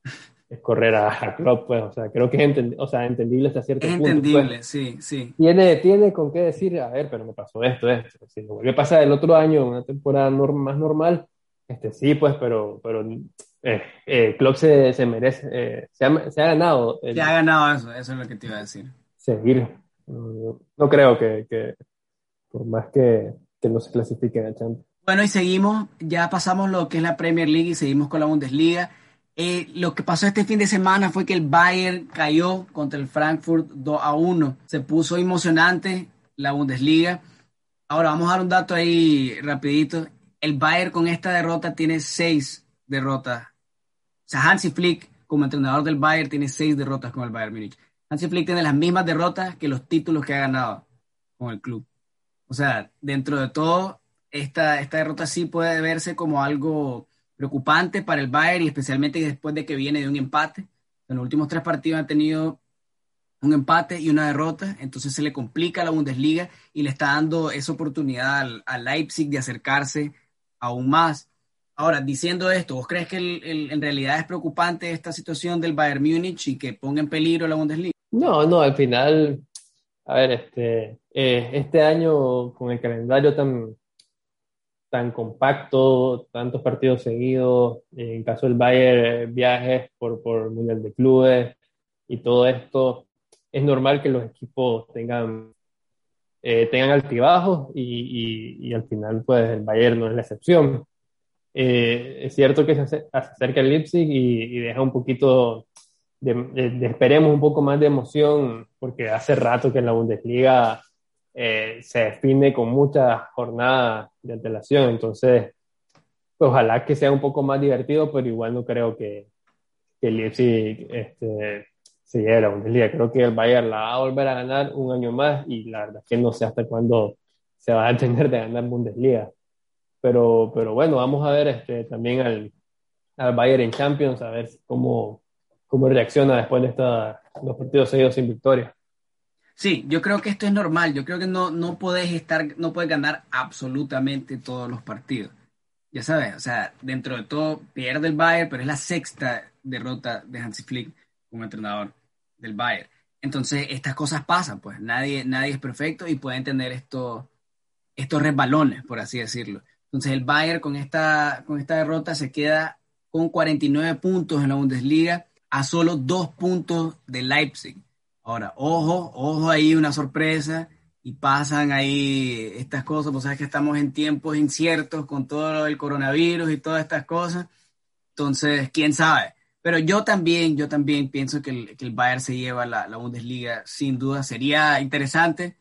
correr a, Klopp, pues, o sea, creo que es o sea, entendible hasta cierto punto. Es pues. entendible, sí, sí. Tiene, tiene con qué decir, a ver, pero me pasó esto, esto. Si me volvió a pasar el otro año, una temporada más normal, este sí, pues, pero, pero eh, eh Klopp se, se merece, eh, se, ha, se, ha, ganado. se ha ganado eso, eso es lo que te iba a decir. Seguir. No, creo que, que, por más que, que no se clasifiquen a Champions. Bueno, y seguimos, ya pasamos lo que es la Premier League y seguimos con la Bundesliga. Eh, lo que pasó este fin de semana fue que el Bayern cayó contra el Frankfurt 2 a 1. Se puso emocionante la Bundesliga. Ahora vamos a dar un dato ahí rapidito. El Bayern con esta derrota tiene seis derrotas. O sea, Hansi Flick, como entrenador del Bayern, tiene seis derrotas con el Bayern Múnich. Hansi Flick tiene las mismas derrotas que los títulos que ha ganado con el club. O sea, dentro de todo, esta, esta derrota sí puede verse como algo preocupante para el Bayern y especialmente después de que viene de un empate. En los últimos tres partidos ha tenido un empate y una derrota, entonces se le complica a la Bundesliga y le está dando esa oportunidad al, Leipzig de acercarse aún más. Ahora, diciendo esto, ¿vos crees que en realidad es preocupante esta situación del Bayern Múnich y que ponga en peligro la Bundesliga? No, no, al final, a ver, este, eh, este año con el calendario tan, tan compacto, tantos partidos seguidos, en caso del Bayern, viajes por, por Mundial de Clubes y todo esto, es normal que los equipos tengan, eh, tengan altibajos y, y, al final, pues el Bayern no es la excepción. Eh, es cierto que se, acerca el Leipzig y, deja un poquito de, esperemos un poco más de emoción, porque hace rato que en la Bundesliga eh, se define con muchas jornadas de antelación, entonces pues, ojalá que sea un poco más divertido, pero igual no creo que, que el Leipzig este, se lleve la Bundesliga. Creo que el Bayern la va a volver a ganar un año más y la verdad es que no sé hasta cuándo se va a tener de ganar Bundesliga. Pero, pero bueno, vamos a ver este, también al, al Bayern en Champions, a ver cómo, cómo reacciona después de esta, los partidos seguidos sin victoria. Sí, yo creo que esto es normal. Yo creo que no, no podés estar, no puedes ganar absolutamente todos los partidos. Ya sabes, o sea, dentro de todo pierde el Bayern, pero es la sexta derrota de Hansi Flick como entrenador del Bayern. Entonces, estas cosas pasan, pues nadie, nadie es perfecto y pueden tener estos, estos resbalones, por así decirlo. Entonces el Bayern con esta, con esta derrota se queda con 49 puntos en la Bundesliga a solo dos puntos de Leipzig. Ahora, ojo, ojo ahí, una sorpresa y pasan ahí estas cosas, pues sabes que estamos en tiempos inciertos con todo el coronavirus y todas estas cosas. Entonces, quién sabe. Pero yo también, yo también pienso que el, que el Bayern se lleva la, la Bundesliga, sin duda. Sería interesante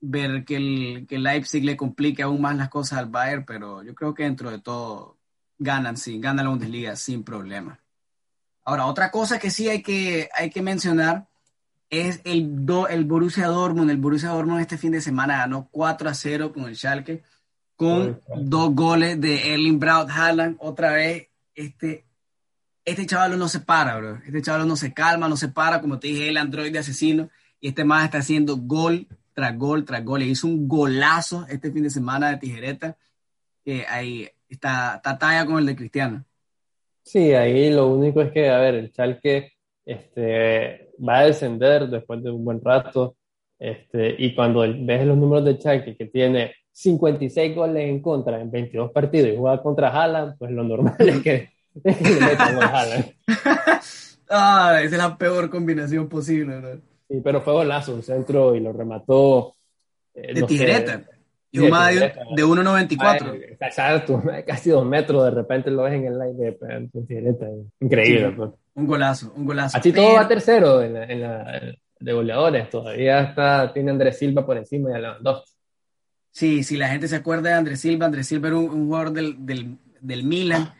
ver que el, que Leipzig le complique aún más las cosas al Bayern, pero yo creo que dentro de todo ganan, sí, ganan la Bundesliga sin problema. Ahora, otra cosa que sí hay que, hay que mencionar es el, el Borussia Dortmund. El Borussia Dortmund este fin de semana ganó 4 a 0 con el Schalke, con dos goles de Erling Braut Haaland. Otra vez, este, este chaval no se para, bro. Este chaval no se calma, no se para, como te dije, el androide asesino. Y este más está haciendo gol tras gol tras gol. Le hizo un golazo este fin de semana de tijereta, que ahí está, está talla con el de Cristiano. Sí, ahí lo único es que, a ver, el Chalque este, va a descender después de un buen rato. Este, y cuando ves los números de Chalque, que tiene 56 goles en contra en 22 partidos y juega contra Haaland, pues lo normal es que, le metan a Haaland. ah, esa es la peor combinación posible, ¿verdad? Sí, pero fue golazo, un centro y lo remató. Eh, de tijereta. y un más de, 1.94. Exacto, casi dos metros, de repente lo ves en el aire, en tijereta. Increíble. pues. Un golazo, un golazo. Así todo va tercero en la, en la, de goleadores, todavía está, tiene Andrés Silva por encima de dos. Sí, si la gente se acuerda de Andrés Silva, Andrés Silva era un, jugador del, del, del Milan,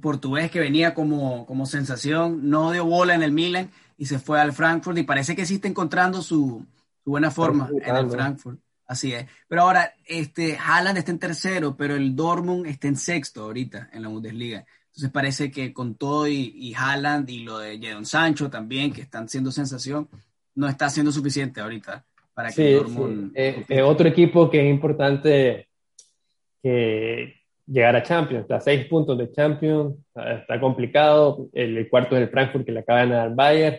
portugués que venía como, como sensación, no dio bola en el Milan y se fue al Frankfurt y parece que sí está encontrando su, buena forma en el Frankfurt. Así es. Pero ahora, este, Haaland está en tercero, pero el Dortmund está en sexto ahorita en la Bundesliga. Entonces parece que con todo y, y Haaland y lo de Jadon Sancho también, que están siendo sensación, no está siendo suficiente ahorita para que el Dortmund... Eh, eh, otro equipo que es importante que llegar a Champions, está a seis puntos de Champions, está complicado, el, cuarto es el Frankfurt que le acaban de Bayern,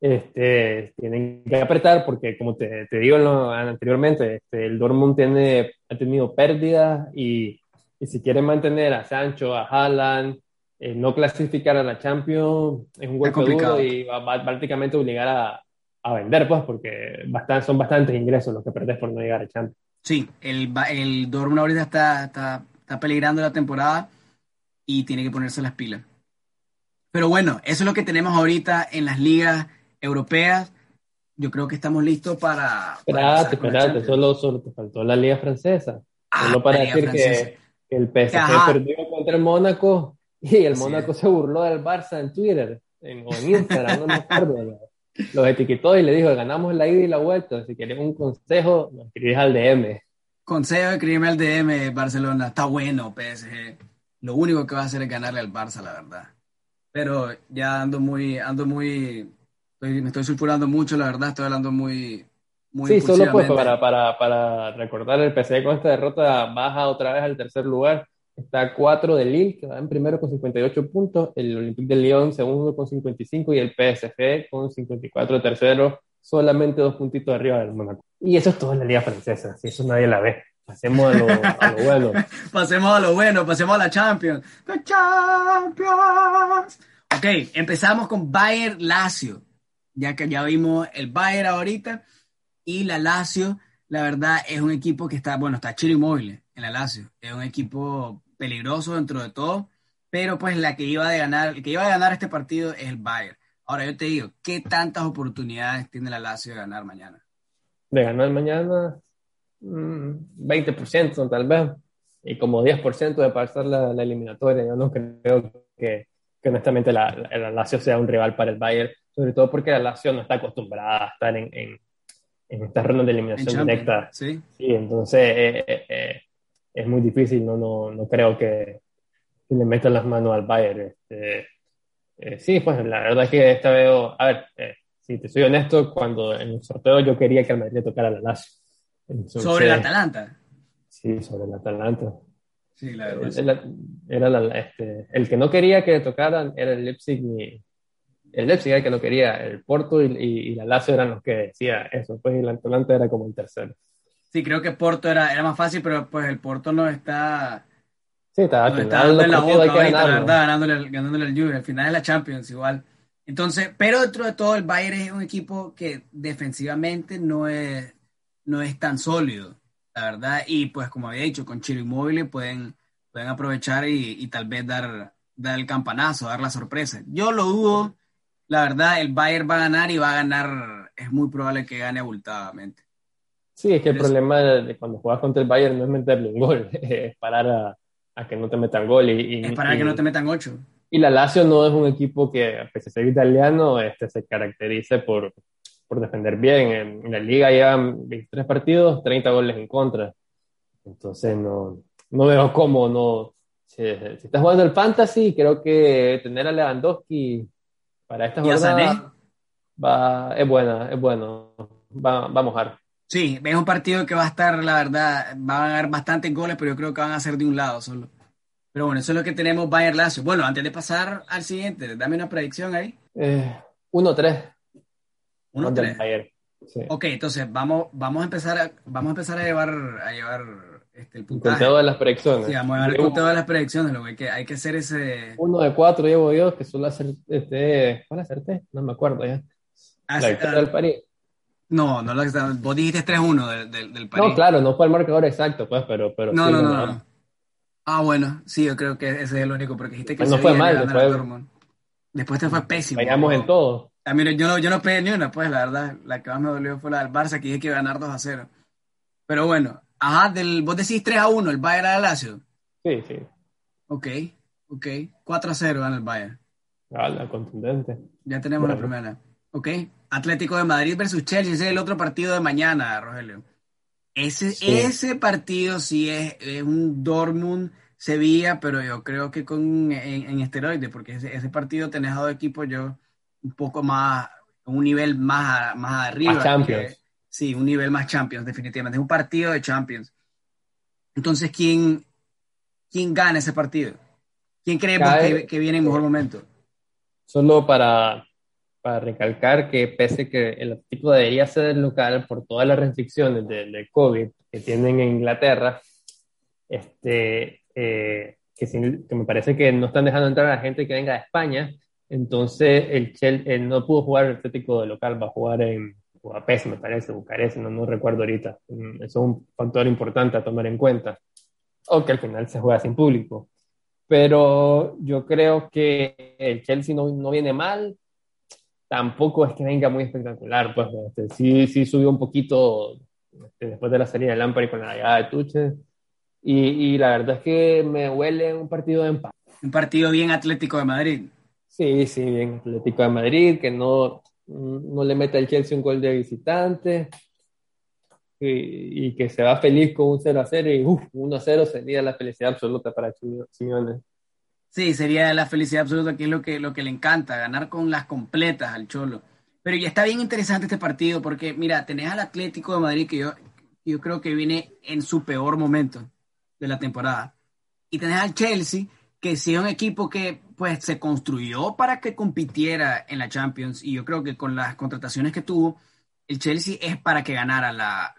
este, tienen que apretar porque, como te, te digo anteriormente, este, el Dortmund tiene, ha tenido pérdidas y, y, si quieren mantener a Sancho, a Haaland, eh, no clasificar a la Champions es un golpe duro y va, va, prácticamente obligar a, a, vender, pues, porque bastante, son bastantes ingresos los que perdés por no llegar a Champions. Sí, el, el Dortmund ahorita está, está, está peligrando la temporada y tiene que ponerse las pilas. Pero bueno, eso es lo que tenemos ahorita en las ligas europeas, yo creo que estamos listos para... Espérate, espérate, solo, solo te faltó la Liga Francesa. Ah, solo para decir que, el PSG perdió contra el Mónaco y el Mónaco se burló del Barça en Twitter en, o en Instagram, no me acuerdo. Los etiquetó y le dijo, ganamos la ida y la vuelta, si quieres un consejo, nos escribís al DM. Consejo, escribirme al DM, Barcelona. Está bueno, PSG. Lo único que va a hacer es ganarle al Barça, la verdad. Pero ya ando muy, ando muy me estoy sulfurando mucho, la verdad, estoy hablando muy... muy sí, solo pues para, para, para recordar, el PC con esta derrota baja otra vez al tercer lugar Está 4 de Lille, que va en primero con 58 puntos, el Olympique de Lyon segundo con 55 y el PSG con 54 tercero, solamente dos puntitos arriba del Monaco. Y eso es todo en la Liga Francesa, si eso nadie la ve. Pasemos a lo, bueno. pasemos a lo bueno, pasemos a la Champions. The Champions. Ok, empezamos con Bayern Lazio, ya que ya vimos el Bayern ahorita y la Lazio, la verdad es un equipo que está, bueno, está chido y móvil en la Lazio, es un equipo peligroso dentro de todo, pero pues la que iba a ganar, el que iba a ganar este partido es el Bayern. Ahora yo te digo, ¿qué tantas oportunidades tiene la Lazio de ganar mañana? De ganar mañana, 20% mm, tal vez, y como 10% de pasar la, la, eliminatoria. Yo no creo que, que honestamente la, la, Lazio sea un rival para el Bayern, sobre todo porque la Lazio no está acostumbrada a estar en, en, en estas rondas de eliminación directa. Sí. sí entonces eh, eh, eh, es muy difícil, no, no, no creo que, le metan las manos al Bayern. Este, sí, pues la verdad es que esta veo, a ver, si te soy honesto, cuando en el sorteo yo quería que el Madrid tocara la Lazio sobre el Atalanta. Sí, sobre el Atalanta. Sí, la verdad. Era, este, el que no quería que tocaran era el Leipzig y el Leipzig era el que no quería, el Porto y, la Lazio eran los que decía eso, pues el Atalanta era como el tercero. Sí, creo que Porto era, era más fácil, pero pues el Porto no está... Sí, está, dando la boca la verdad, ganándole, ganándole el Juve, al final es la Champions igual. Entonces, pero dentro de todo el Bayern es un equipo que defensivamente no es, no es tan sólido, la verdad. Y pues como había dicho, con Chiro Inmóvil pueden, pueden aprovechar y, tal vez dar, dar el campanazo, dar la sorpresa. Yo lo dudo, la verdad, el Bayern va a ganar y va a ganar, es muy probable que gane abultadamente. Sí, es que el problema de, cuando juegas contra el Bayern no es meterle un gol, es parar a, que no te metan gol. Y, es parar a que no te metan ocho. Y la Lazio no es un equipo que, a pesar de ser italiano, este, se caracterice por, por defender bien. En, la liga llevan 23 partidos, 30 goles en contra. Entonces no, no veo cómo no... Si, estás jugando el fantasy, creo que tener a Lewandowski para esta jornada va, es buena, es bueno. Va, va a mojar. Sí, es un partido que va a estar, la verdad, va a haber bastantes goles, pero yo creo que van a ser de un lado solo. Pero bueno, eso es lo que tenemos Bayern Lazio. Bueno, antes de pasar al siguiente, dame una predicción ahí. Eh, 1-3. Uno, tres. Ok, entonces vamos, vamos a empezar a, vamos a empezar a llevar, a llevar este, el puntaje. Conteo de las predicciones. Sí, vamos a llevar el conteo de las predicciones, lo que hay que, hay que hacer ese... Uno de cuatro llevo yo, que suele hacer, este, ¿cuál acerté? No me acuerdo ya. Ah, la victoria del París. No, no la vos dijiste 3-1 del, del, del, París. No, claro, no fue el marcador exacto, pues, pero... pero no, no, no, no, Ah, bueno, sí, yo creo que ese es el único, porque dijiste que... Pues no fue mal, después... Después te fue pésimo. Vayamos en todo. A mí, yo, no, yo no pegué ni una, pues, la verdad. La que más me dolió fue la del Barça, que dije que iba a ganar 2 a 0. Pero bueno, ajá, del, vos decís 3 a 1, el Bayern a Lazio. Sí, sí. Ok, ok. 4 a 0 gana el Bayern. Ah, la contundente. Ya tenemos la primera. Ok. Atlético de Madrid versus Chelsea, ese es el otro partido de mañana, Rogelio. Ese, ese partido sí es, es un Dortmund Sevilla, pero yo creo que con en, esteroides, porque ese, ese, partido tenés a dos equipos yo un poco más, un nivel más, más arriba. Más Champions. sí, un nivel más Champions, definitivamente. Es un partido de Champions. Entonces, ¿quién, quién gana ese partido? ¿Quién creemos que, que, viene en mejor momento? Solo para, para recalcar que pese que el Atlético debería ser local por todas las restricciones de, COVID que tienen en Inglaterra, este, eh, que, me parece que no están dejando entrar a la gente que venga de España. Entonces, el Chelsea no pudo jugar el Atlético de local, va a jugar en Budapest, me parece, Bucarest, no, no recuerdo ahorita. Mm, eso es un factor importante a tomar en cuenta. O que al final se juega sin público. Pero yo creo que el Chelsea no, no viene mal, tampoco es que venga muy espectacular, pues este, sí, sí subió un poquito este, después de la salida de Lampard y con la llegada de Tuchel y, la verdad es que me huele un partido de empate. Un partido bien Atlético de Madrid. Sí, sí, bien Atlético de Madrid, que no, no le mete al Chelsea un gol de visitante y, que se va feliz con un 0 a 0 y 1 a 0 sería la felicidad absoluta para Simeone. Sí, sería la felicidad absoluta, que es lo que, lo que le encanta, ganar con las completas al Cholo. Pero ya está bien interesante este partido porque, mira, tenés al Atlético de Madrid que yo, yo creo que viene en su peor momento de la temporada. Y tenés al Chelsea, que sí es un equipo que pues se construyó para que compitiera en la Champions y yo creo que con las contrataciones que tuvo, el Chelsea es para que ganara la,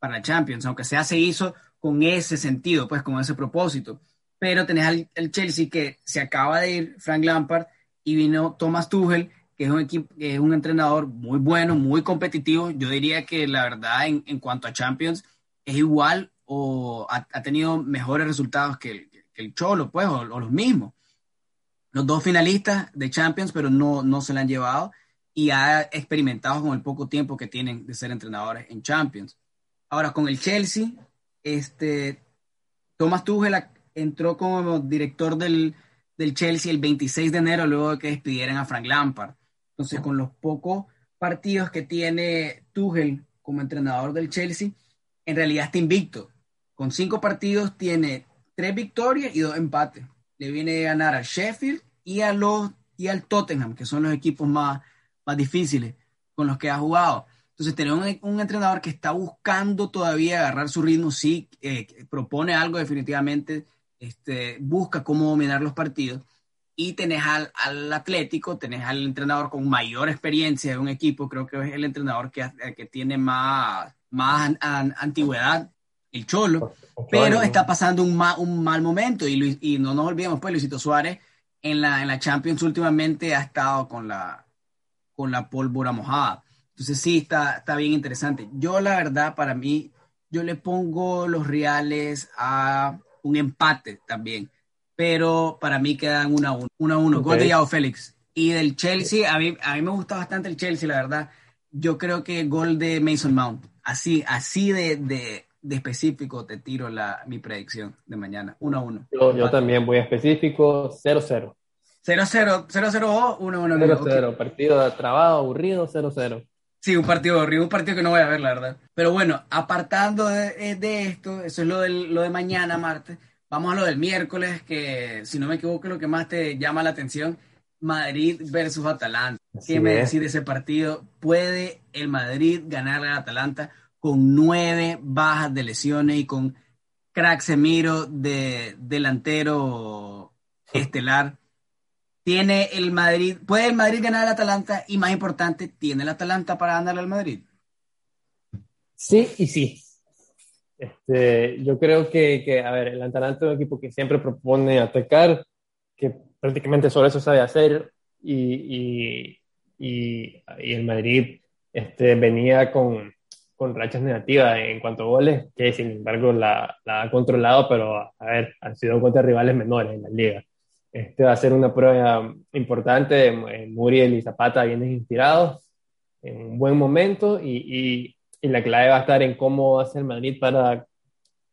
para la Champions, aunque sea se hizo con ese sentido, pues con ese propósito. Pero tenés al el Chelsea que se acaba de ir Frank Lampard y vino Thomas Tuchel, que es un, equipo, que es un entrenador muy bueno, muy competitivo. Yo diría que la verdad en, en cuanto a Champions es igual o ha, tenido mejores resultados que el, que el Cholo, pues, o, los mismos. Los dos finalistas de Champions, pero no, no se la han llevado y ha experimentado con el poco tiempo que tienen de ser entrenadores en Champions. Ahora, con el Chelsea, este, Thomas Tuchel entró como director del, del Chelsea el 26 de enero, luego de que despidieran a Frank Lampard. Entonces, con los pocos partidos que tiene Tuchel como entrenador del Chelsea, en realidad está invicto. Con cinco partidos tiene tres victorias y dos empates. Le viene a ganar al Sheffield y, a los, y al Tottenham, que son los equipos más, más difíciles con los que ha jugado. Entonces, tener un, entrenador que está buscando todavía agarrar su ritmo, sí, eh, propone algo definitivamente, este, busca cómo dominar los partidos. Y tenés al, al, Atlético, tenés al entrenador con mayor experiencia de un equipo, creo que es el entrenador que, que tiene más, más antigüedad el Cholo, pero está pasando un, un mal momento y, y, no nos olvidemos, pues Luisito Suárez en la, en la Champions últimamente ha estado con la, con la pólvora mojada. Entonces sí, está, está bien interesante. Yo la verdad, para mí, yo le pongo los reales a un empate también, pero para mí quedan 1 a 1. 1 a 1, gol de Yao Félix. Y del Chelsea, a mí, a mí me gusta bastante el Chelsea, la verdad. Yo creo que gol de Mason Mount. Así, así de, de de específico te tiro la, mi predicción de mañana. 1 a 1. Yo, también voy a específico 0-0. 0-0, 0-0 o 1-1. 0-0, partido trabado, aburrido, 0-0. Sí, un partido aburrido, un partido que no voy a ver, la verdad. Pero bueno, apartando de, de esto, eso es lo, del, lo de mañana, martes. Vamos a lo del miércoles, que si no me equivoco, lo que más te llama la atención, Madrid versus Atalanta. ¿Qué me decís de ese partido? ¿Puede el Madrid ganar al Atalanta? con nueve bajas de lesiones y con Semiro de delantero estelar. Tiene el Madrid, puede el Madrid ganar al Atalanta y más importante, ¿tiene el Atalanta para ganarle al Madrid? Sí y sí. Este, yo creo que, que, a ver, el Atalanta es un equipo que siempre propone atacar, que prácticamente solo eso sabe hacer y, y, y, el Madrid este, venía con, con rachas negativas en cuanto a goles, que sin embargo la, la ha controlado, pero a ver, han sido contra rivales menores en la liga. Este va a ser una prueba importante. Muriel y Zapata vienen inspirados en un buen momento y, y, la clave va a estar en cómo hace el Madrid para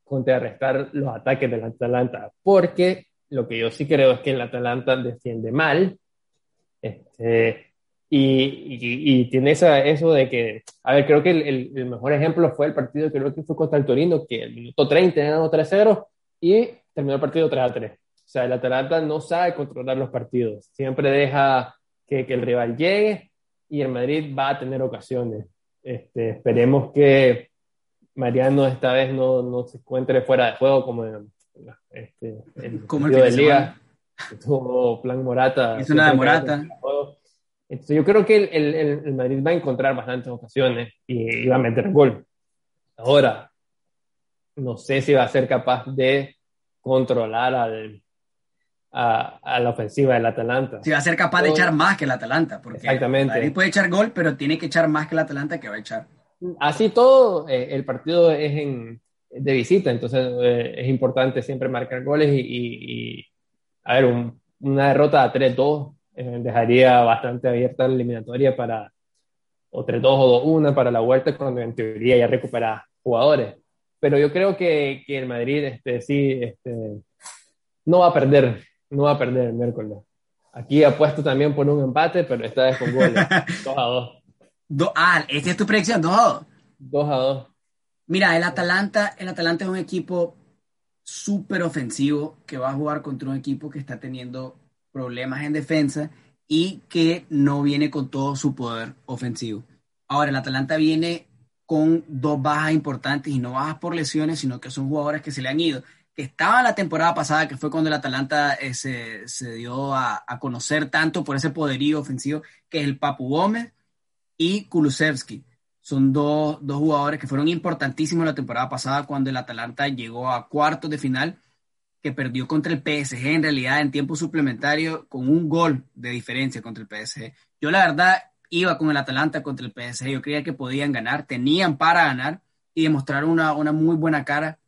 contrarrestar los ataques del Atalanta, porque lo que yo sí creo es que el Atalanta defiende mal. Este, y, y, tiene esa, eso de que, a ver, creo que el, el, mejor ejemplo fue el partido, creo que fue contra el Torino, que el minuto 30 ganó 3-0 y terminó el partido 3-3. O sea, el Atalanta no sabe controlar los partidos, siempre deja que, que, el rival llegue y el Madrid va a tener ocasiones. Este, esperemos que Mariano esta vez no, no se encuentre fuera de juego como en, este, el como el de liga. Tuvo plan Morata. Es una de Morata. Entonces yo creo que el, el, el, Madrid va a encontrar bastantes ocasiones y, va a meter gol. Ahora, no sé si va a ser capaz de controlar al, a, a, la ofensiva del Atalanta. Si va a ser capaz de echar más que el Atalanta, porque Exactamente. el Madrid puede echar gol, pero tiene que echar más que el Atalanta que va a echar. Así todo, eh, el partido es en, de visita, entonces eh, es importante siempre marcar goles y, y, y a ver, un, una derrota a 3-2 eh, dejaría bastante abierta la eliminatoria para o 3-2 o 2-1 para la vuelta, cuando en teoría ya recupera jugadores. Pero yo creo que, que el Madrid este, sí este, no va a perder, no va a perder el miércoles. Aquí apuesto también por un empate, pero esta vez con goles. 2 a 2. ah, esta es tu predicción, 2 a 2. 2 a 2. Mira, el Atalanta, el Atalanta es un equipo súper ofensivo que va a jugar contra un equipo que está teniendo problemas en defensa y que no viene con todo su poder ofensivo. Ahora, el Atalanta viene con dos bajas importantes y no bajas por lesiones, sino que son jugadores que se le han ido, estaba la temporada pasada, que fue cuando el Atalanta eh, se, dio a, conocer tanto por ese poderío ofensivo, que es el Papu Gómez y Kulusevski. Son dos, dos jugadores que fueron importantísimos la temporada pasada cuando el Atalanta llegó a cuartos de final, que perdió contra el PSG en realidad en tiempo suplementario con un gol de diferencia contra el PSG. Yo la verdad iba con el Atalanta contra el PSG, yo creía que podían ganar, tenían para ganar y demostrar una, una muy buena cara,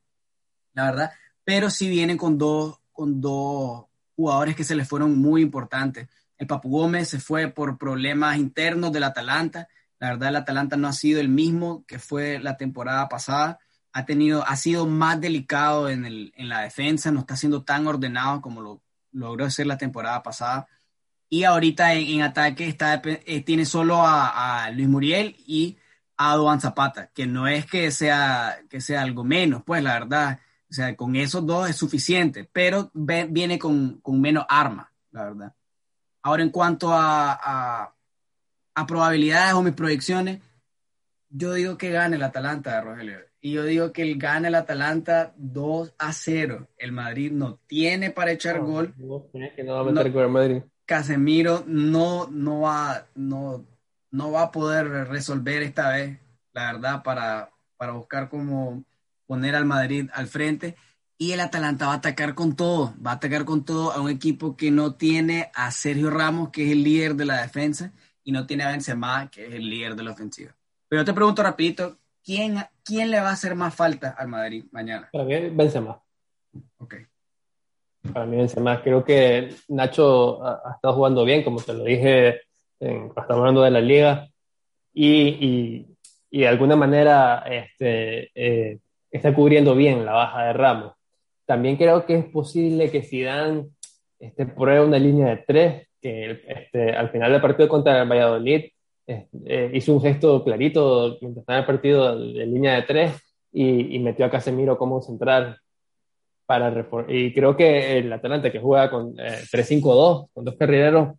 la verdad pero sí vienen con dos, con dos jugadores que se les fueron muy importantes. El Papu Gómez se fue por problemas internos del Atalanta. La verdad, el Atalanta no ha sido el mismo que fue la temporada pasada. Ha, tenido, ha sido más delicado en, el, en la defensa, no está siendo tan ordenado como lo logró ser la temporada pasada. Y ahorita en, ataque está, eh, tiene solo a, a, Luis Muriel y a Duan Zapata, que no es que sea, que sea algo menos, pues la verdad o sea, con esos dos es suficiente, pero viene con, con menos armas, la verdad. Ahora, en cuanto a, a, probabilidades o mis proyecciones, yo digo que gane el Atalanta, Rogelio. Y yo digo que el gane el Atalanta 2 a 0. El Madrid no tiene para echar gol. No, que no va a meter Madrid. Casemiro no, no, va, no, no va a poder resolver esta vez, la verdad, para, para buscar como poner al Madrid al frente y el Atalanta va a atacar con todo, va a atacar con todo a un equipo que no tiene a Sergio Ramos, que es el líder de la defensa, y no tiene a Benzema, que es el líder de la ofensiva. Pero yo te pregunto rapidito, ¿quién, quién le va a hacer más falta al Madrid mañana? Para mí Benzema. Ok. Para mí Benzema, creo que Nacho ha, estado jugando bien, como te lo dije, en, estamos hablando de la liga, y, y, de alguna manera este, eh, está cubriendo bien la baja de Ramos. También creo que es posible que Zidane este, pruebe una línea de tres, que este, al final del partido contra el Valladolid eh, hizo un gesto clarito mientras estaba el partido de línea de tres y, metió a Casemiro como central para y creo que el Atalante que juega con 3-5-2 eh, con dos carrileros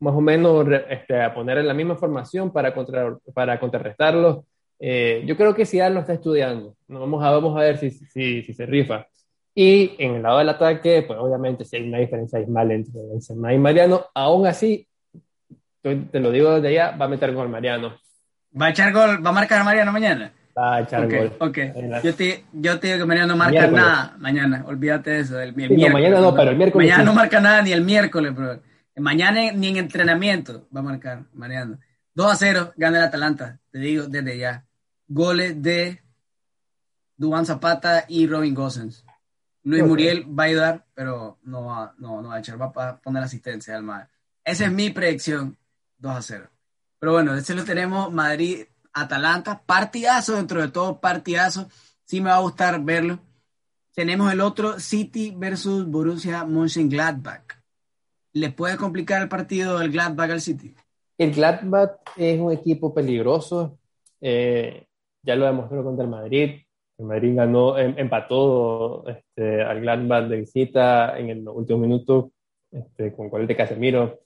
más o menos este, a poner en la misma formación para, contra, para contrarrestarlos eh, yo creo que Zidane lo está estudiando. Vamos a, vamos a ver si, si, si, se rifa. Y en el lado del ataque, pues obviamente si hay una diferencia abismal entre Benzema y Mariano, aún así, te lo digo desde allá, va a meter gol Mariano. ¿Va a echar gol? ¿Va a marcar Mariano mañana? Va a echar gol. Ok, yo te, yo te digo que Mariano no marca nada mañana, olvídate de eso. El, mañana no, pero el miércoles. Mañana no marca nada ni el miércoles, bro. Mañana ni en entrenamiento va a marcar Mariano. 2 a 0, gana el Atalanta, te digo desde ya goles de Duan Zapata y Robin Gosens. Luis Muriel va a ayudar, pero no va, no, no va a echar, va a poner asistencia al Madrid. Esa es mi predicción, 2 a 0. Pero bueno, este lo tenemos Madrid-Atalanta, partidazo dentro de todo, partidazo. Sí me va a gustar verlo. Tenemos el otro City versus Borussia Mönchengladbach. ¿Le puede complicar el partido el Gladbach al City? El Gladbach es un equipo peligroso. Eh, ya lo demostró contra el Madrid. El Madrid ganó, em, empató este, al Gladbach de visita en el último minuto este, con gol de Casemiro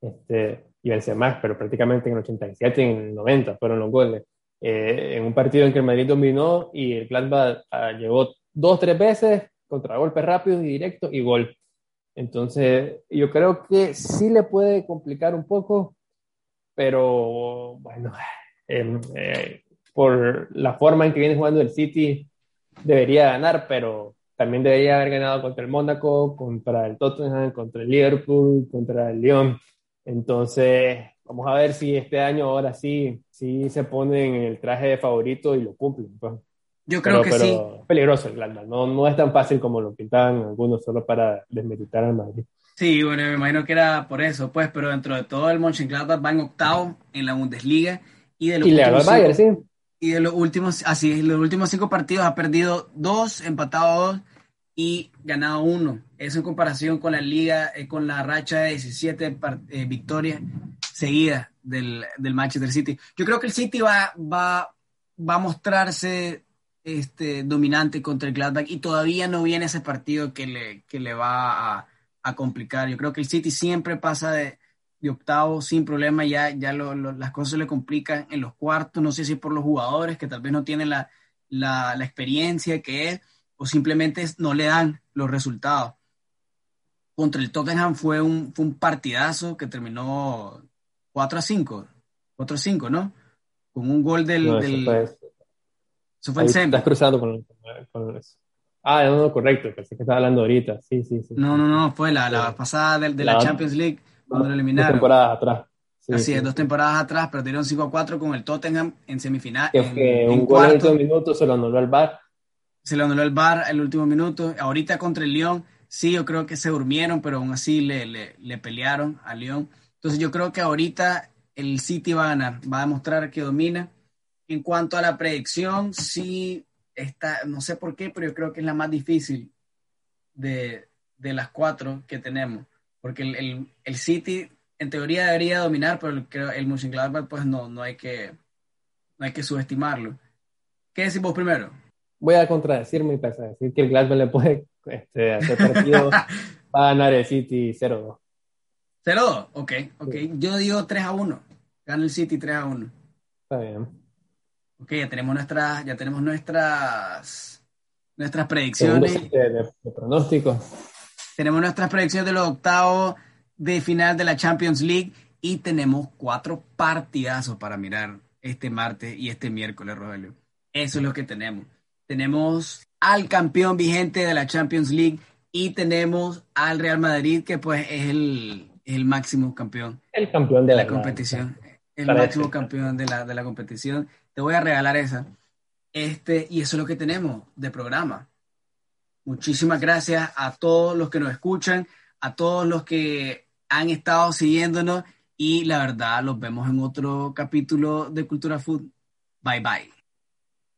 este, y Benzema, pero prácticamente en el 87 y en el 90 fueron los goles. Eh, en un partido en que el Madrid dominó y el Gladbach ah, llegó dos, tres veces contra golpes rápidos y directos y gol. Entonces, yo creo que sí le puede complicar un poco, pero bueno, em, eh, por la forma en que viene jugando el City, debería ganar, pero también debería haber ganado contra el Mónaco, contra el Tottenham, contra el Liverpool, contra el Lyon. Entonces, vamos a ver si este año ahora sí, sí se ponen en el traje de favorito y lo cumplen. Pues. Yo creo que sí. Es peligroso el no, no es tan fácil como lo pintaban algunos solo para desmeditar al Madrid. Sí, bueno, me imagino que era por eso, pues, pero dentro de todo el Mönchengladbach va en octavo en la Bundesliga y de los y le Bayern, sí. Y de los últimos, así, los últimos cinco partidos ha perdido dos, empatado dos y ganado uno. Eso en comparación con la liga, eh, con la racha de 17 eh, victorias seguidas del, del, Manchester City. Yo creo que el City va, va, va a mostrarse este, dominante contra el Gladbach y todavía no viene ese partido que le, que le va a, a complicar. Yo creo que el City siempre pasa de, de octavo sin problema, ya, ya las cosas se le complican en los cuartos, no sé si por los jugadores que tal vez no tienen la, experiencia que es, o simplemente no le dan los resultados. Contra el Tottenham fue un, fue un partidazo que terminó 4 a 5, 4 a 5, ¿no? Con un gol del... No, del... Eso fue, en Estás cruzando con, con eso. Ah, no, no, correcto, pensé que estaba hablando ahorita. Sí, sí, sí. No, no, no, fue la, la pasada de, de la, Champions League cuando lo eliminaron. Dos temporadas atrás. Así es, dos temporadas atrás, perdieron 5 a 4 con el Tottenham en semifinal. Que fue un gol en minuto, se lo anuló el VAR. Se lo anuló el VAR el último minuto. Ahorita contra el Lyon, sí, yo creo que se durmieron, pero aún así le, le, le pelearon al Lyon. Entonces yo creo que ahorita el City va a ganar, va a demostrar que domina. En cuanto a la predicción, sí está, no sé por qué, pero yo creo que es la más difícil de, de las cuatro que tenemos. Porque el, el, el, City en teoría debería dominar, pero el, el Mönchengladbach pues no, no, hay que, no hay que subestimarlo. ¿Qué decimos primero? Voy a contradecirme y pasa decir que el Gladbach le puede este, hacer partido, va a ganar el City 0-2. 0-2, ok, ok. Yo digo 3 a 1. Gana el City 3 a 1. Está bien. Ok, ya tenemos nuestras, ya tenemos nuestras, nuestras predicciones. De, de, pronóstico. Tenemos nuestras predicciones de los octavos de final de la Champions League y tenemos cuatro partidazos para mirar este martes y este miércoles, Rogelio. Eso es lo que tenemos. Tenemos al campeón vigente de la Champions League y tenemos al Real Madrid, que pues es el, el máximo campeón. El campeón de, la, competición. El máximo campeón de la, de la competición. Te voy a regalar esa. Este, y eso es lo que tenemos de programa. Muchísimas gracias a todos los que nos escuchan, a todos los que han estado siguiéndonos y la verdad los vemos en otro capítulo de Cultura Food. Bye bye.